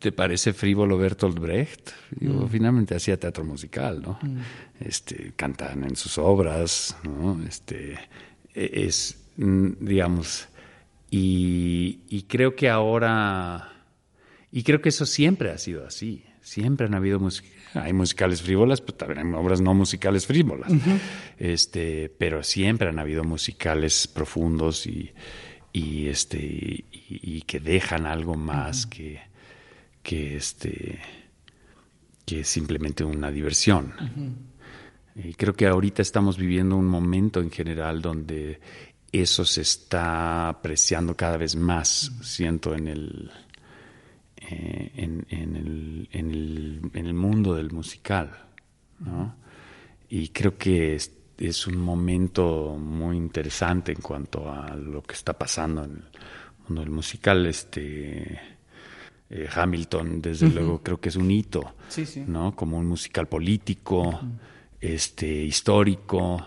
D: ¿te parece frívolo Bertolt Brecht? Yo mm. finalmente hacía teatro musical, ¿no? Mm. Este, cantan en sus obras, ¿no? Este, e, es, mm, digamos, y, y creo que ahora, y creo que eso siempre ha sido así. Siempre han habido hay musicales frívolas, pero también hay obras no musicales frívolas. Este, pero siempre han habido musicales profundos y, y este y, que dejan algo más que, que este que simplemente una diversión. Y creo que ahorita estamos viviendo un momento en general donde eso se está apreciando cada vez más, siento, en el, eh, en, en, el, en, el, en el mundo del musical. ¿no? Y creo que es un momento muy interesante en cuanto a lo que está pasando en el mundo del musical. Este, eh, Hamilton, desde luego, creo que es un hito, ¿no? Como un musical político, este, histórico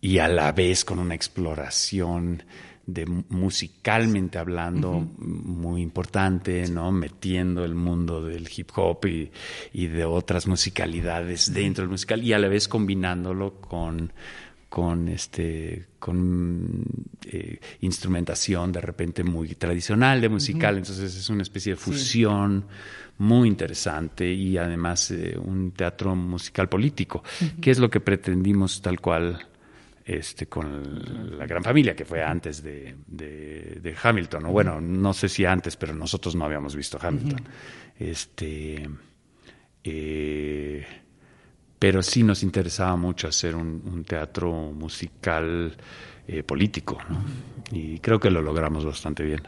D: y a la vez con una exploración de musicalmente hablando muy importante, ¿no? Metiendo el mundo del hip hop y, y de otras musicalidades dentro del musical y a la vez combinándolo con con este con eh, instrumentación de repente muy tradicional de musical. Entonces es una especie de fusión muy interesante y además eh, un teatro musical político que es lo que pretendimos tal cual este, con la gran familia que fue antes de, de, Hamilton. O bueno, no sé si antes, pero nosotros no habíamos visto Hamilton. Este, eh, pero sí nos interesaba mucho hacer un, teatro musical eh, político. Y creo que lo logramos bastante bien.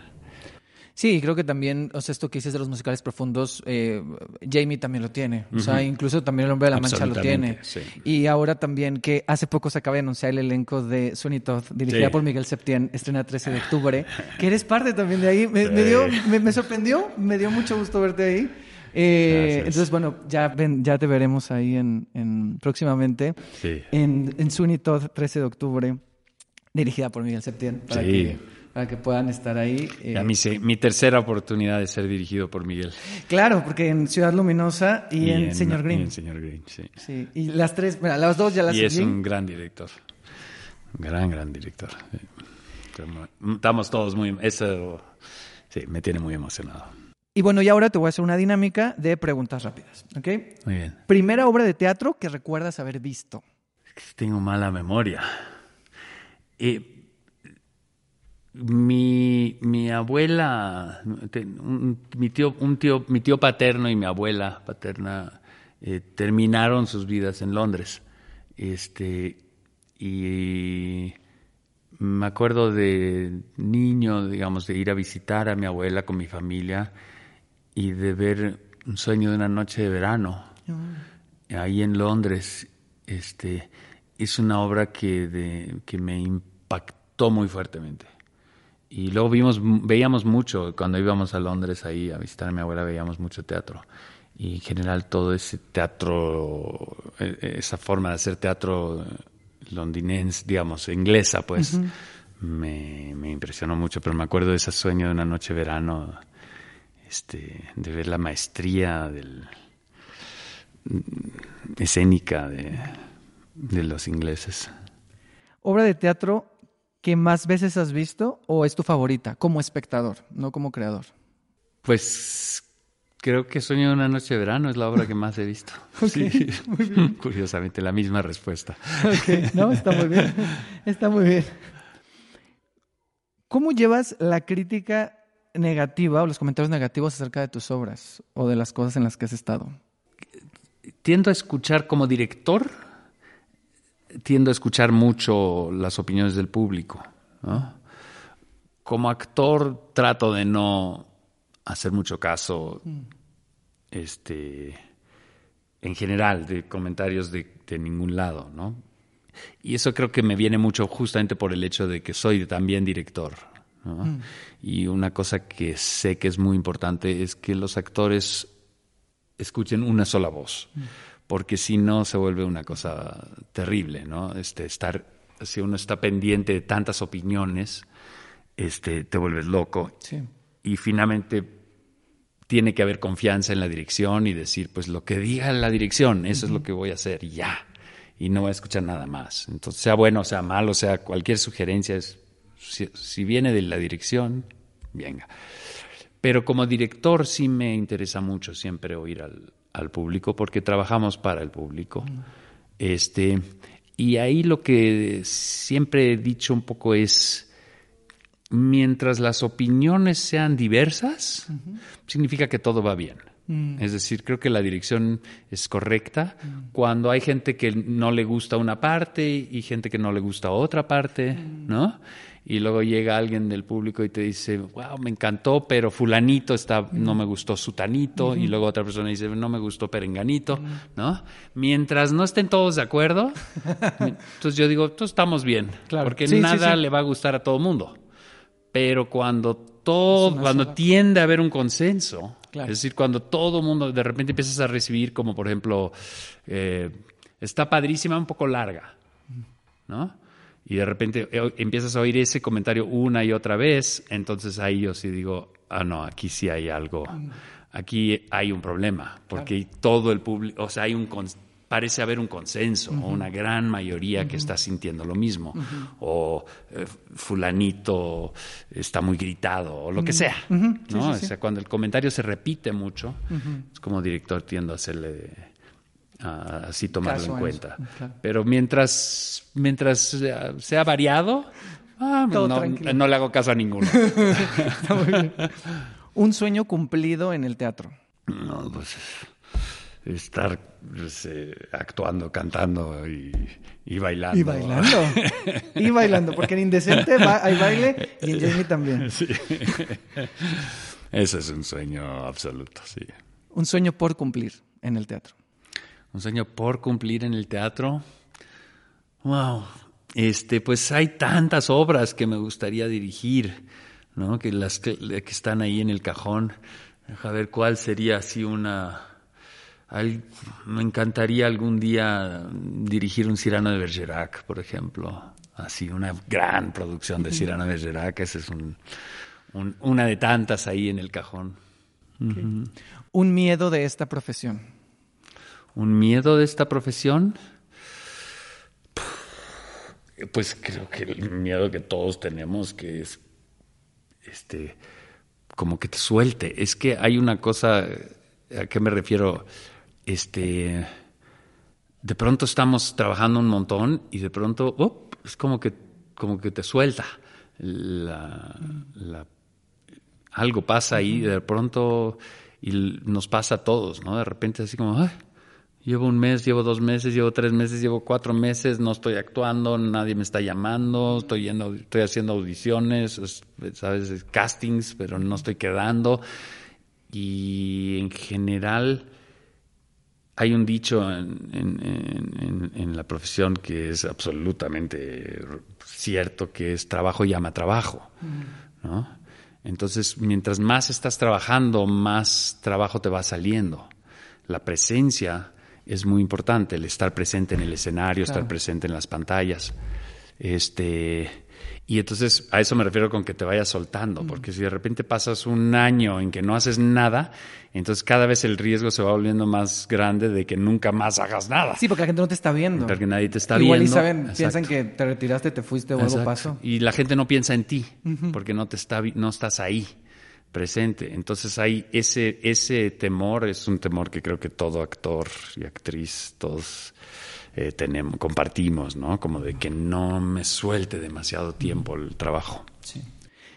C: Sí, creo que también, o sea, esto que dices de los musicales profundos, eh, Jamie también lo tiene. O sea, incluso también El Hombre de la Mancha lo tiene.
D: sí.
C: Y ahora también que hace poco se acaba de anunciar el elenco de Sweeney Todd, dirigida
D: Sí.
C: por Miguel Septién, estrena 13 de octubre, que eres parte también de ahí. Me, me dio, me, me sorprendió, me dio mucho gusto verte ahí. Eh, entonces, bueno, ya, ven, ya te veremos ahí en, en- próximamente
D: Sí.
C: en, en Sweeney Todd, 13 de octubre, dirigida por Miguel Septién, para,
D: Sí.
C: que, para que puedan estar ahí. eh,
D: A mí sí, mi tercera oportunidad de ser dirigido por Miguel.
C: Claro, porque en Ciudad Luminosa y, en, Señor
D: y
C: Green.
D: en Señor Green, sí.
C: Sí, y las tres, mira, las dos ya las
D: Y es un gran director. Un gran, gran director. Estamos todos muy... Eso sí, me tiene muy emocionado.
C: Y bueno, y ahora te voy a hacer una dinámica de preguntas rápidas, ¿ok?
D: Muy bien.
C: Primera obra de teatro que recuerdas haber visto.
D: Tengo mala memoria. Eh, mi, mi abuela, un- mi, tío, un tío, mi tío paterno y mi abuela paterna eh, terminaron sus vidas en Londres. Este, y me acuerdo de niño, digamos, de ir a visitar a mi abuela con mi familia y de ver un sueño de una noche de verano ahí en Londres. Este, es una obra que, de- que me impactó muy fuertemente. Y luego vimos, veíamos mucho, cuando íbamos a Londres ahí a visitar a mi abuela, veíamos mucho teatro. Y en general todo ese teatro, eh, esa forma de hacer teatro londinense, digamos, inglesa, pues, me, me impresionó mucho. Pero me acuerdo de ese sueño de una noche de verano, este, de ver la maestría del, escénica de, de los ingleses.
C: Obra de teatro que más veces has visto o es tu favorita como espectador, no como creador.
D: Pues creo que Sueño de una noche de verano es la obra que más he visto. Sí. Curiosamente, la misma respuesta.
C: Ok, no, está muy bien. Está muy bien. ¿Cómo llevas la crítica negativa o los comentarios negativos acerca de tus obras o de las cosas en las que has estado?
D: Tiendo a escuchar como director, tiendo a escuchar mucho las opiniones del público. ¿no? Como actor trato de no hacer mucho caso este, en general de comentarios de, de ningún lado, ¿no? Y eso creo que me viene mucho justamente por el hecho de que soy también director. ¿no? Y una cosa que sé que es muy importante es que los actores escuchen una sola voz, porque si no se vuelve una cosa terrible, ¿no? Este, estar, si uno está pendiente de tantas opiniones, este, te vuelves loco.
C: Sí.
D: Y finalmente tiene que haber confianza en la dirección y decir, pues lo que diga la dirección, eso es lo que voy a hacer ya. Y no voy a escuchar nada más. Entonces, sea bueno, sea malo, sea cualquier sugerencia, es, si, si viene de la dirección, venga. Pero como director sí me interesa mucho siempre oír al, al público porque trabajamos para el público. Este, y ahí lo que siempre he dicho un poco es, mientras las opiniones sean diversas, significa que todo va bien. Es decir, creo que la dirección es correcta cuando hay gente que no le gusta una parte y gente que no le gusta otra parte, ¿no? Y luego llega alguien del público y te dice, wow, me encantó, pero fulanito está, no me gustó sutanito, y luego otra persona dice, no me gustó perenganito, ¿no? Mientras no estén todos de acuerdo, entonces yo digo, todos estamos bien,
C: Claro.
D: porque
C: Sí,
D: nada
C: sí.
D: le va a gustar a todo mundo. Pero cuando todo, cuando
C: sola-
D: tiende a haber un consenso,
C: Claro.
D: es decir, cuando todo mundo de repente empiezas a recibir, como por ejemplo, eh, está padrísima, un poco larga, ¿no? Y de repente eh, empiezas a oír ese comentario una y otra vez, entonces ahí yo sí digo, ah, no, aquí sí hay algo, aquí hay un problema, porque todo el público, o sea, hay un parece haber un consenso, o una gran mayoría que está sintiendo lo mismo, o eh, fulanito está muy gritado, o lo que sea, ¿no?
C: Sí, sí,
D: O
C: sí.
D: sea, cuando el comentario se repite mucho, es como director tiendo a hacerle así tomarlo
C: Caso
D: en cuenta.
C: claro.
D: Pero mientras, mientras sea, sea variado, ah, no, le hago caso a ninguno.
C: Un sueño cumplido en el teatro.
D: no, pues estar pues, eh, actuando, cantando y, y bailando.
C: Y bailando. y bailando, porque en Indecente va- hay baile y en Jamie también.
D: Ese es un sueño absoluto, sí.
C: Un sueño por cumplir en el teatro.
D: Un sueño por cumplir en el teatro. Wow. Este, pues hay tantas obras que me gustaría dirigir, ¿no? Que las que, que están ahí en el cajón. A ver cuál sería así una. me encantaría algún día dirigir un Cirano de Bergerac, por ejemplo. Así, una gran producción de Cirano de Bergerac. Esa es un, una de tantas ahí en el cajón.
C: Un miedo de esta profesión.
D: Un miedo de esta profesión. Pues creo que el miedo que todos tenemos, que es este como que te suelte. Es que hay una cosa, ¿a qué me refiero? Este, de pronto estamos trabajando un montón y de pronto, es como que, como que te suelta. algo pasa ahí, de pronto, y nos pasa a todos, ¿no? De repente así como, Llevo un mes, llevo dos meses, llevo tres meses, llevo cuatro meses, no estoy actuando, nadie me está llamando, estoy yendo, estoy haciendo audiciones, sabes, castings, pero no estoy quedando. Y en general hay un dicho en, en la profesión que es absolutamente cierto, que es trabajo llama trabajo, ¿no? Entonces, mientras más estás trabajando, más trabajo te va saliendo. La presencia es muy importante, el estar presente en el escenario, estar presente en las pantallas. Este, y entonces a eso me refiero con que te vayas soltando, porque si de repente pasas un año en que no haces nada, entonces cada vez el riesgo se va volviendo más grande de que nunca más hagas nada.
C: Sí, porque la gente no te está viendo.
D: Porque nadie te está
C: viendo.
D: Igual y
C: saben, piensan que te retiraste, te fuiste o algo pasó.
D: Y la gente no piensa en ti, porque no te está no estás ahí presente. Entonces hay ese, ese temor, es un temor que creo que todo actor y actriz, todos eh, tenemos, compartimos, ¿no? Como de que no me suelte demasiado tiempo el trabajo.
C: Sí.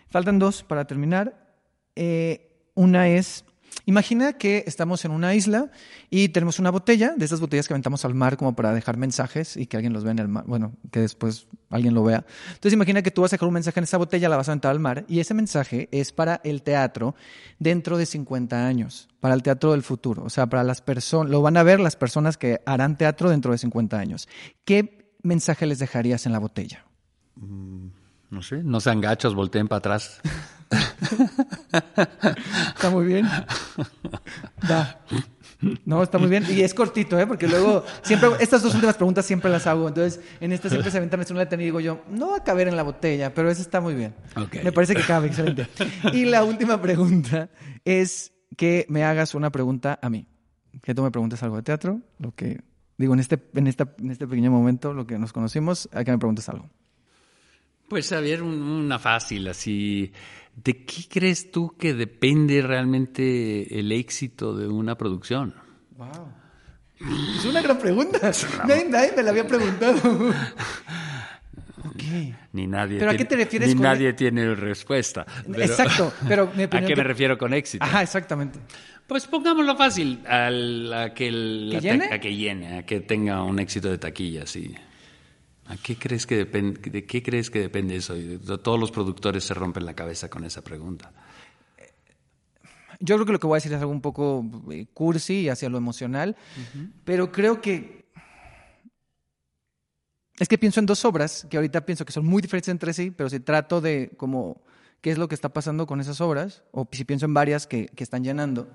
C: Faltan dos para terminar. Eh, una es Imagina que estamos en una isla y tenemos una botella, de esas botellas que aventamos al mar como para dejar mensajes y que alguien los vea en el mar, bueno, que después alguien lo vea. Entonces imagina que tú vas a dejar un mensaje en esa botella, la vas a aventar al mar y ese mensaje es para el teatro dentro de 50 años, para el teatro del futuro, o sea, para las personas, lo van a ver las personas que harán teatro dentro de 50 años. ¿Qué mensaje les dejarías en la botella?
D: Mm, no sé, no sean gachos, volteen para atrás.
C: Está muy bien. No, está muy bien. Y es cortito, ¿eh? Porque luego, siempre, estas dos últimas preguntas siempre las hago. Entonces, en esta siempre se aventan una y digo yo, no va a caber en la botella, pero esa está muy bien. Me parece que cabe, excelente. Y la última pregunta es que me hagas una pregunta a mí. Que tú me preguntes algo de teatro, lo que, digo, en este, en esta, en este pequeño momento, lo que nos conocimos, a que me preguntes algo.
D: Pues a ver, una fácil, así. ¿De qué crees tú que depende realmente el éxito de una producción?
C: Wow. Es una gran pregunta. Nadie, me la había preguntado.
D: Okay. Ni nadie. ¿Pero a qué te refieres? Ni nadie tiene respuesta.
C: Exacto. Pero
D: ¿A qué me refiero con éxito?
C: Ajá, exactamente.
D: Pues pongámoslo fácil, a, que,
C: llene?
D: a que llene, a que tenga un éxito de taquilla, sí. ¿A qué crees que depende, ¿De qué crees que depende eso? Todos los productores se rompen la cabeza con esa pregunta.
C: Yo creo que lo que voy a decir es algo un poco eh, cursi hacia lo emocional, pero creo que es que pienso en dos obras que ahorita pienso que son muy diferentes entre sí, pero si trato de como qué es lo que está pasando con esas obras, o si pienso en varias que, están llenando.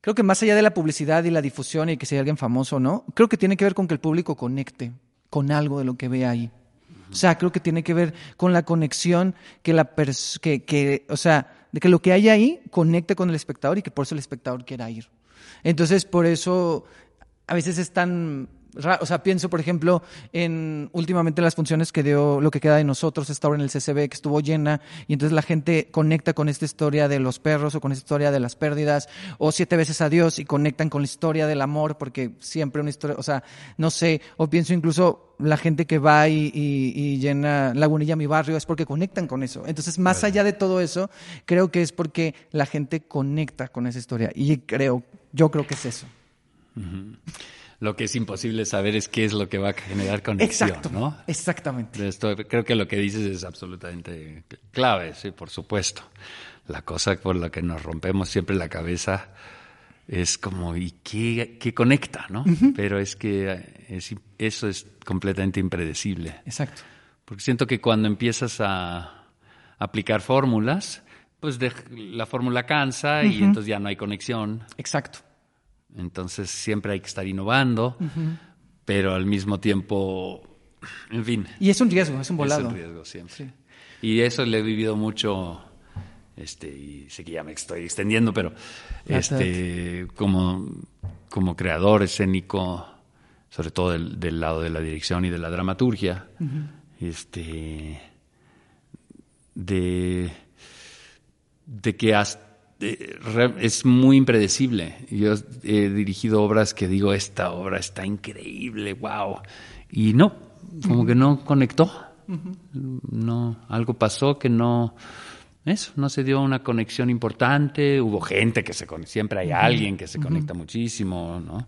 C: Creo que más allá de la publicidad y la difusión y que sea alguien famoso o no, creo que tiene que ver con que el público conecte con algo de lo que ve ahí. O sea, creo que tiene que ver con la conexión que la que, que, o sea, de que lo que hay ahí conecte con el espectador y que por eso el espectador quiera ir. Entonces, por eso a veces es tan o sea, pienso, por ejemplo, en últimamente las funciones que dio lo que queda de nosotros, esta hora en el CCB, que estuvo llena, y entonces la gente conecta con esta historia de los perros o con esta historia de las pérdidas, o siete veces a Dios y conectan con la historia del amor, porque siempre una historia, o sea, no sé, o pienso incluso la gente que va y, y, llena Lagunilla, mi barrio, es porque conectan con eso. Entonces, más allá de todo eso, creo que es porque la gente conecta con esa historia, y creo, yo creo que es eso.
D: Lo que es imposible saber es qué es lo que va a generar conexión,
C: Exacto,
D: ¿no?
C: exactamente.
D: Esto, creo que lo que dices es absolutamente clave, sí, por supuesto. La cosa por la que nos rompemos siempre la cabeza es como, ¿y qué, qué conecta, no? Pero es que es- eso es completamente impredecible.
C: Exacto.
D: Porque siento que cuando empiezas a aplicar fórmulas, pues de- la fórmula cansa y entonces ya no hay conexión.
C: Exacto.
D: Entonces siempre hay que estar innovando, pero al mismo tiempo, en fin.
C: Y es un riesgo, es un volado.
D: Es un riesgo siempre.
C: Sí.
D: Y eso le he vivido mucho, este, y sé que ya me estoy extendiendo, pero este, como, como creador escénico, sobre todo del, del lado de la dirección y de la dramaturgia, este, de, de que has- de- re- es muy impredecible. Yo he dirigido obras que digo, esta obra está increíble, wow. Y no, como que no conectó. No, algo pasó que no, eso, no se dio una conexión importante. Hubo gente que se conecta, siempre hay alguien que se conecta muchísimo, ¿no?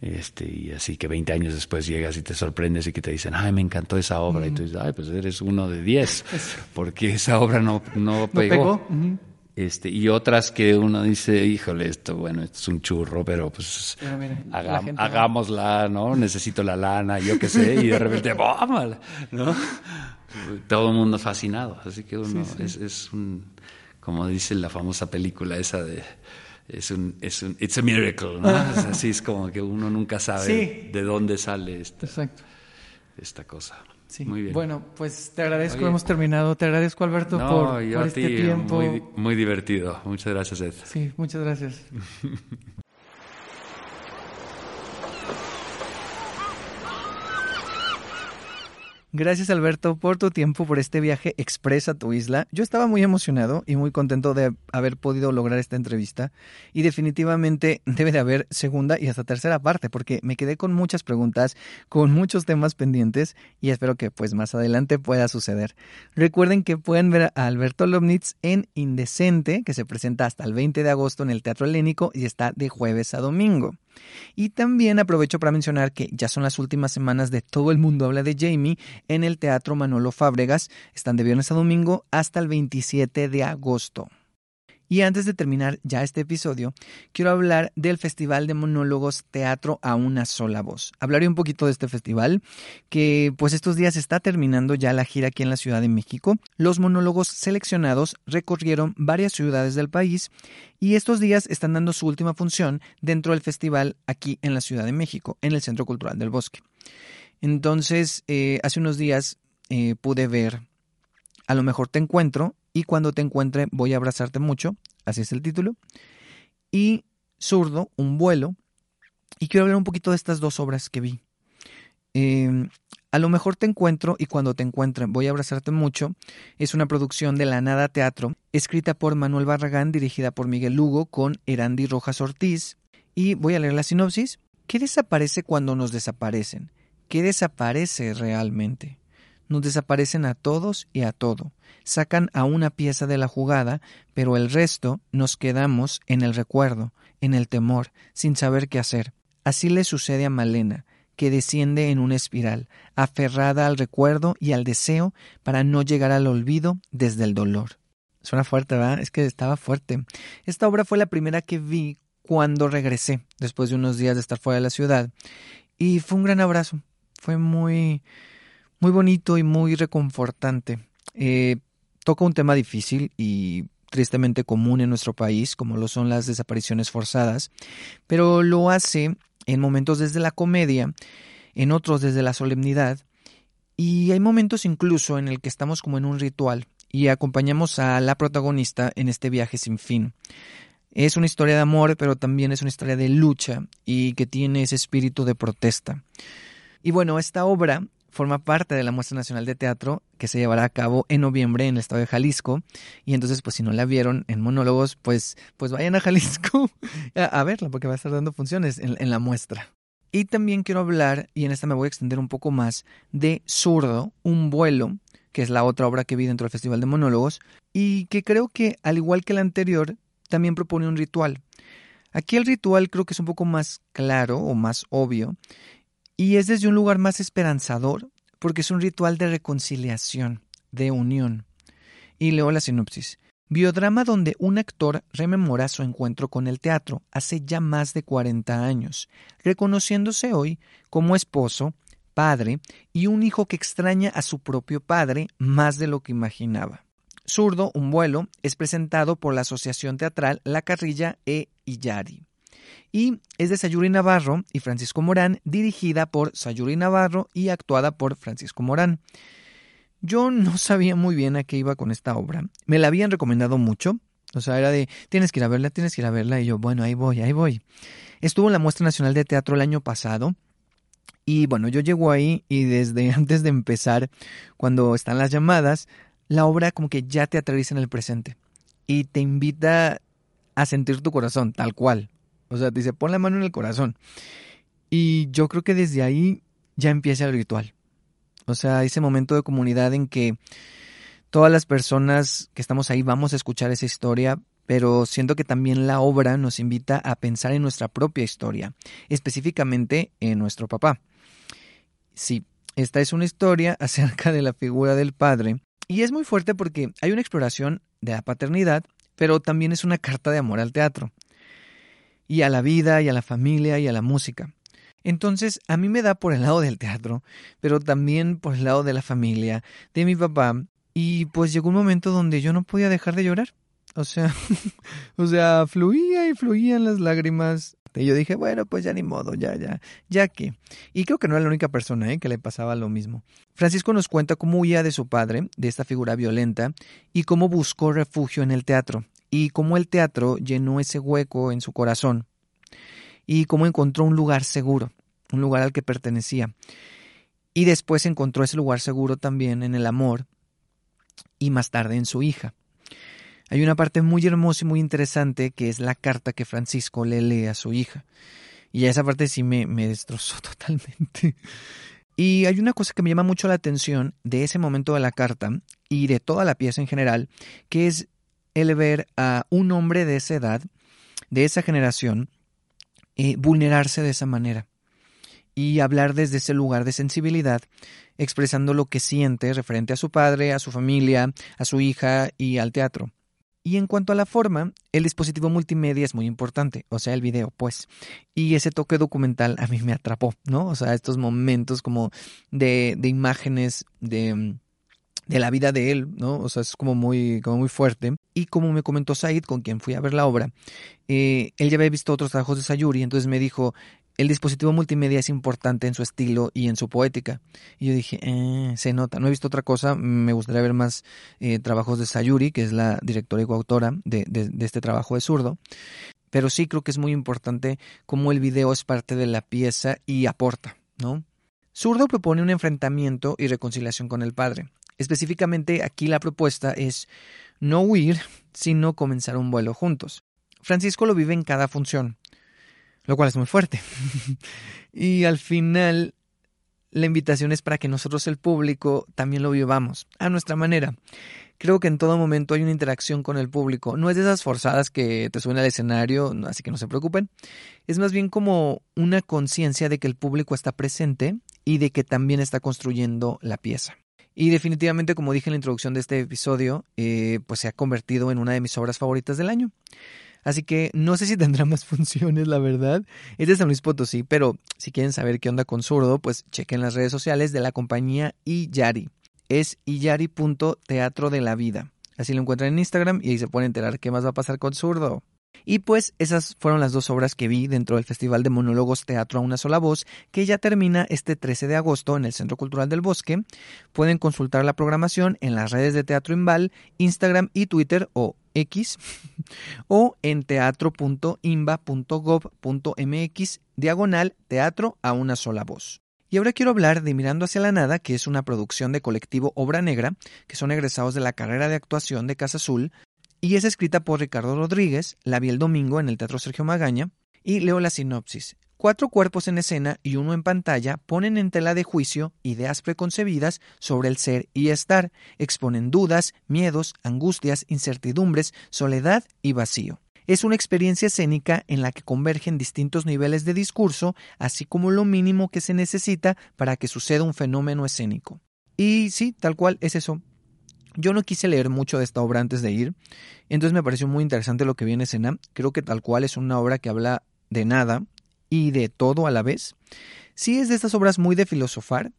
D: Este, y así que 20 años después llegas y te sorprendes y que te dicen, ay, me encantó esa obra. Y tú dices, ay, pues eres uno de 10, porque esa obra no, no
C: ¿No
D: pegó. Este, y otras que uno dice, híjole, esto, bueno, esto es un churro, pero pues
C: Pero mire, la
D: hagámosla, ¿no? Necesito la lana, yo qué sé, y de repente, ¡bómala! ¿no? Todo el mundo fascinado, así que uno Es, es un, como dice la famosa película esa de, es un, es un, it's a miracle, ¿no? Así es como que uno nunca sabe
C: Sí.
D: de dónde sale esta,
C: Exacto.
D: esta cosa.
C: Sí.
D: Muy bien.
C: Bueno, pues te agradezco,
D: Oye.
C: hemos terminado. Te agradezco, Alberto,
D: no,
C: por, este
D: ti,
C: tiempo.
D: Muy, muy divertido. Muchas gracias, Ed.
C: Sí, muchas gracias. Gracias Alberto por tu tiempo, por este viaje express a tu isla. Yo estaba muy emocionado y muy contento de haber podido lograr esta entrevista y definitivamente debe de haber segunda y hasta tercera parte porque me quedé con muchas preguntas, con muchos temas pendientes y espero que pues más adelante pueda suceder. Recuerden que pueden ver a Alberto Lomnitz en Indecente, que se presenta hasta el 20 de agosto en el Teatro Helénico y está de jueves a domingo. Y también aprovecho para mencionar que ya son las últimas semanas de Todo el mundo habla de Jamie en el Teatro Manolo Fábregas. Están de viernes a domingo hasta el 27 de agosto. Y antes de terminar ya este episodio, quiero hablar del Festival de Monólogos Teatro a una sola voz. Hablaré un poquito de este festival, que pues estos días está terminando ya la gira aquí en la Ciudad de México. Los monólogos seleccionados recorrieron varias ciudades del país y estos días están dando su última función dentro del festival aquí en la Ciudad de México, en el Centro Cultural del Bosque. Entonces, eh, hace unos días eh, pude ver A lo mejor te encuentro y cuando te encuentre voy a abrazarte mucho, así es el título. Y Zurdo, un vuelo. Y quiero hablar un poquito de estas dos obras que vi. Eh, a lo mejor te encuentro y cuando te encuentre voy a abrazarte mucho. Es una producción de La Nada Teatro, escrita por Manuel Barragán, dirigida por Miguel Lugo, con Erandi Rojas Ortiz. Y voy a leer la sinopsis. ¿Qué desaparece cuando nos desaparecen? ¿Qué desaparece realmente? Nos desaparecen a todos y a todo. Sacan a una pieza de la jugada, pero el resto nos quedamos en el recuerdo, en el temor, sin saber qué hacer. Así le sucede a Malena, que desciende en una espiral, aferrada al recuerdo y al deseo para no llegar al olvido desde el dolor. Suena fuerte, ¿verdad? Es que estaba fuerte. Esta obra fue la primera que vi cuando regresé, después de unos días de estar fuera de la ciudad. Y fue un gran abrazo. Fue muy, muy bonito y muy reconfortante. Eh, toca un tema difícil y tristemente común en nuestro país, como lo son las desapariciones forzadas, pero lo hace en momentos desde la comedia, en otros desde la solemnidad, y hay momentos incluso en el que estamos como en un ritual y acompañamos a la protagonista en este viaje sin fin. Es una historia de amor, pero también es una historia de lucha y que tiene ese espíritu de protesta. Y bueno, esta obra forma parte de la Muestra Nacional de Teatro que se llevará a cabo en noviembre en el estado de Jalisco. Y entonces, pues si no la vieron en monólogos, pues, pues vayan a Jalisco a, verla porque va a estar dando funciones en, en la muestra. Y también quiero hablar, y en esta me voy a extender un poco más, de Zurdo, un vuelo, que es la otra obra que vi dentro del Festival de Monólogos, y que creo que, al igual que la anterior, también propone un ritual. Aquí el ritual creo que es un poco más claro o más obvio y es desde un lugar más esperanzador porque es un ritual de reconciliación, de unión. Y leo la sinopsis. Biodrama donde un actor rememora su encuentro con el teatro hace ya más de 40 años, reconociéndose hoy como esposo, padre y un hijo que extraña a su propio padre más de lo que imaginaba. Zurdo, un vuelo, es presentado por la Asociación Teatral La Carrilla e Iyari. Y es de Sayuri Navarro y Francisco Morán, dirigida por Sayuri Navarro y actuada por Francisco Morán. Yo no sabía muy bien a qué iba con esta obra. Me la habían recomendado mucho. O sea, era de, tienes que ir a verla, tienes que ir a verla. Y yo, bueno, ahí voy, ahí voy. Estuvo en la Muestra Nacional de Teatro el año pasado. Y bueno, yo llego ahí y desde antes de empezar, cuando están las llamadas, la obra como que ya te aterriza en el presente y te invita a sentir tu corazón, tal cual. O sea, te dice, pon la mano en el corazón. Y yo creo que desde ahí ya empieza el ritual. O sea, ese momento de comunidad en que todas las personas que estamos ahí vamos a escuchar esa historia, pero siento que también la obra nos invita a pensar en nuestra propia historia, específicamente en nuestro papá. Sí, esta es una historia acerca de la figura del padre y es muy fuerte porque hay una exploración de la paternidad, pero también es una carta de amor al teatro, y a la vida, y a la familia, y a la música. Entonces, a mí me da por el lado del teatro, pero también por el lado de la familia, de mi papá, y pues llegó un momento donde yo no podía dejar de llorar. O sea, o sea, fluía y fluían las lágrimas y yo dije, bueno, pues ya ni modo, ya, ya, ya que. Y creo que no era la única persona ¿eh? que le pasaba lo mismo. Francisco nos cuenta cómo huía de su padre, de esta figura violenta, y cómo buscó refugio en el teatro, y cómo el teatro llenó ese hueco en su corazón, y cómo encontró un lugar seguro, un lugar al que pertenecía. Y después encontró ese lugar seguro también en el amor, y más tarde en su hija. Hay una parte muy hermosa y muy interesante que es la carta que Francisco le lee a su hija. Y esa parte sí me, me destrozó totalmente. Y hay una cosa que me llama mucho la atención de ese momento de la carta y de toda la pieza en general, que es el ver a un hombre de esa edad, de esa generación, eh, vulnerarse de esa manera y hablar desde ese lugar de sensibilidad, expresando lo que siente referente a su padre, a su familia, a su hija y al teatro. Y en cuanto a la forma, el dispositivo multimedia es muy importante, o sea, el video, pues. Y ese toque documental a mí me atrapó, ¿no? O sea, estos momentos como de, de imágenes de, de la vida de él, ¿no? O sea, es como muy, como muy fuerte. Y como me comentó Said, con quien fui a ver la obra, eh, él ya había visto otros trabajos de Sayuri, entonces me dijo, el dispositivo multimedia es importante en su estilo y en su poética. Y yo dije, eh, se nota. No he visto otra cosa. Me gustaría ver más eh, trabajos de Sayuri, que es la directora y coautora de, de, este trabajo de zurdo. Pero sí creo que es muy importante cómo el video es parte de la pieza y aporta, ¿no? Zurdo propone un enfrentamiento y reconciliación con el padre. Específicamente aquí la propuesta es no huir, sino comenzar un vuelo juntos. Francisco lo vive en cada función lo cual es muy fuerte. y al final, la invitación es para que nosotros, el público, también lo vivamos a nuestra manera. Creo que en todo momento hay una interacción con el público. No es de esas forzadas que te suben al escenario, así que no se preocupen. Es más bien como una conciencia de que el público está presente y de que también está construyendo la pieza. Y definitivamente, como dije en la introducción de este episodio, eh, pues se ha convertido en una de mis obras favoritas del año. Así que no sé si tendrá más funciones, la verdad. Es de San Luis Potosí, pero si quieren saber qué onda con zurdo, pues chequen las redes sociales de la compañía Iyari. Es iyari.teatro de la vida. Así lo encuentran en Instagram y ahí se pueden enterar qué más va a pasar con zurdo. Y pues esas fueron las dos obras que vi dentro del Festival de Monólogos Teatro a una sola voz, que ya termina este 13 de agosto en el Centro Cultural del Bosque. Pueden consultar la programación en las redes de Teatro Imbal, Instagram y Twitter o X o en teatro.imba.gov.mx diagonal teatro a una sola voz. Y ahora quiero hablar de Mirando hacia la Nada, que es una producción de colectivo Obra Negra, que son egresados de la carrera de actuación de Casa Azul, y es escrita por Ricardo Rodríguez, la vi el domingo en el Teatro Sergio Magaña, y leo la sinopsis. Cuatro cuerpos en escena y uno en pantalla ponen en tela de juicio ideas preconcebidas sobre el ser y estar, exponen dudas, miedos, angustias, incertidumbres, soledad y vacío. Es una experiencia escénica en la que convergen distintos niveles de discurso, así como lo mínimo que se necesita para que suceda un fenómeno escénico. Y sí, tal cual es eso. Yo no quise leer mucho de esta obra antes de ir, entonces me pareció muy interesante lo que viene en escena. Creo que tal cual es una obra que habla de nada y de todo a la vez. Sí es de estas obras muy de filosofar.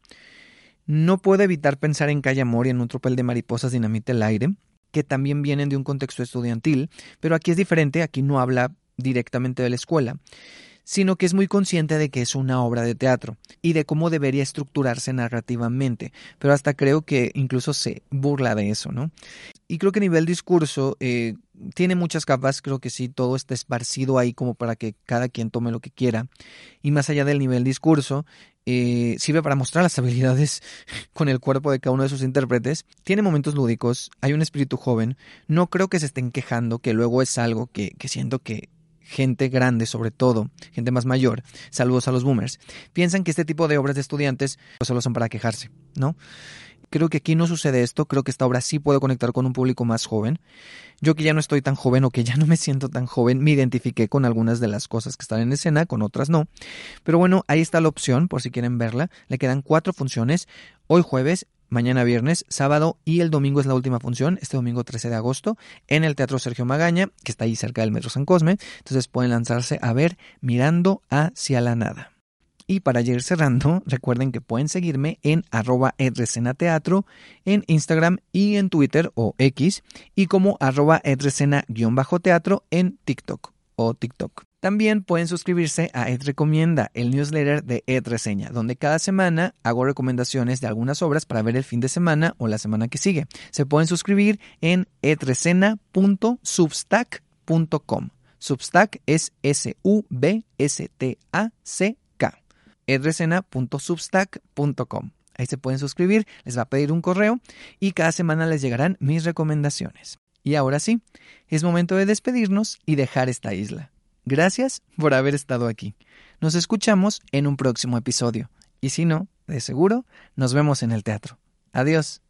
C: No puedo evitar pensar en Calle Amor y en un tropel de mariposas dinamita el aire, que también vienen de un contexto estudiantil, pero aquí es diferente, aquí no habla directamente de la escuela sino que es muy consciente de que es una obra de teatro y de cómo debería estructurarse narrativamente, pero hasta creo que incluso se burla de eso, ¿no? Y creo que a nivel discurso eh, tiene muchas capas, creo que sí, todo está esparcido ahí como para que cada quien tome lo que quiera. Y más allá del nivel discurso, eh, sirve para mostrar las habilidades con el cuerpo de cada uno de sus intérpretes. Tiene momentos lúdicos, hay un espíritu joven. No creo que se estén quejando, que luego es algo que, que siento que gente grande sobre todo, gente más mayor, saludos a los boomers, piensan que este tipo de obras de estudiantes pues, solo son para quejarse, ¿no? Creo que aquí no sucede esto, creo que esta obra sí puede conectar con un público más joven. Yo que ya no estoy tan joven o que ya no me siento tan joven, me identifiqué con algunas de las cosas que están en escena, con otras no. Pero bueno, ahí está la opción por si quieren verla. Le quedan cuatro funciones. Hoy jueves, mañana viernes, sábado y el domingo es la última función, este domingo 13 de agosto, en el Teatro Sergio Magaña, que está ahí cerca del Metro San Cosme. Entonces pueden lanzarse a ver Mirando hacia la nada. Y para ir cerrando, recuerden que pueden seguirme en arroba en Instagram y en Twitter o X y como arroba teatro en TikTok o TikTok. También pueden suscribirse a Ed Recomienda, el newsletter de Ed Reseña, donde cada semana hago recomendaciones de algunas obras para ver el fin de semana o la semana que sigue. Se pueden suscribir en edresena.substack.com. Substack es S-U-B-S-T-A-C-K. edresena.substack.com. Ahí se pueden suscribir, les va a pedir un correo y cada semana les llegarán mis recomendaciones. Y ahora sí, es momento de despedirnos y dejar esta isla. Gracias por haber estado aquí. Nos escuchamos en un próximo episodio. Y si no, de seguro, nos vemos en el teatro. Adiós.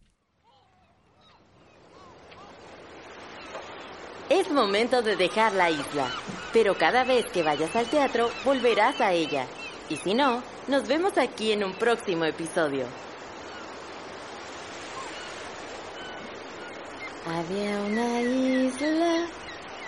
A: Es momento de dejar la isla, pero cada vez que vayas al teatro volverás a ella. Y si no, nos vemos aquí en un próximo episodio. Había una isla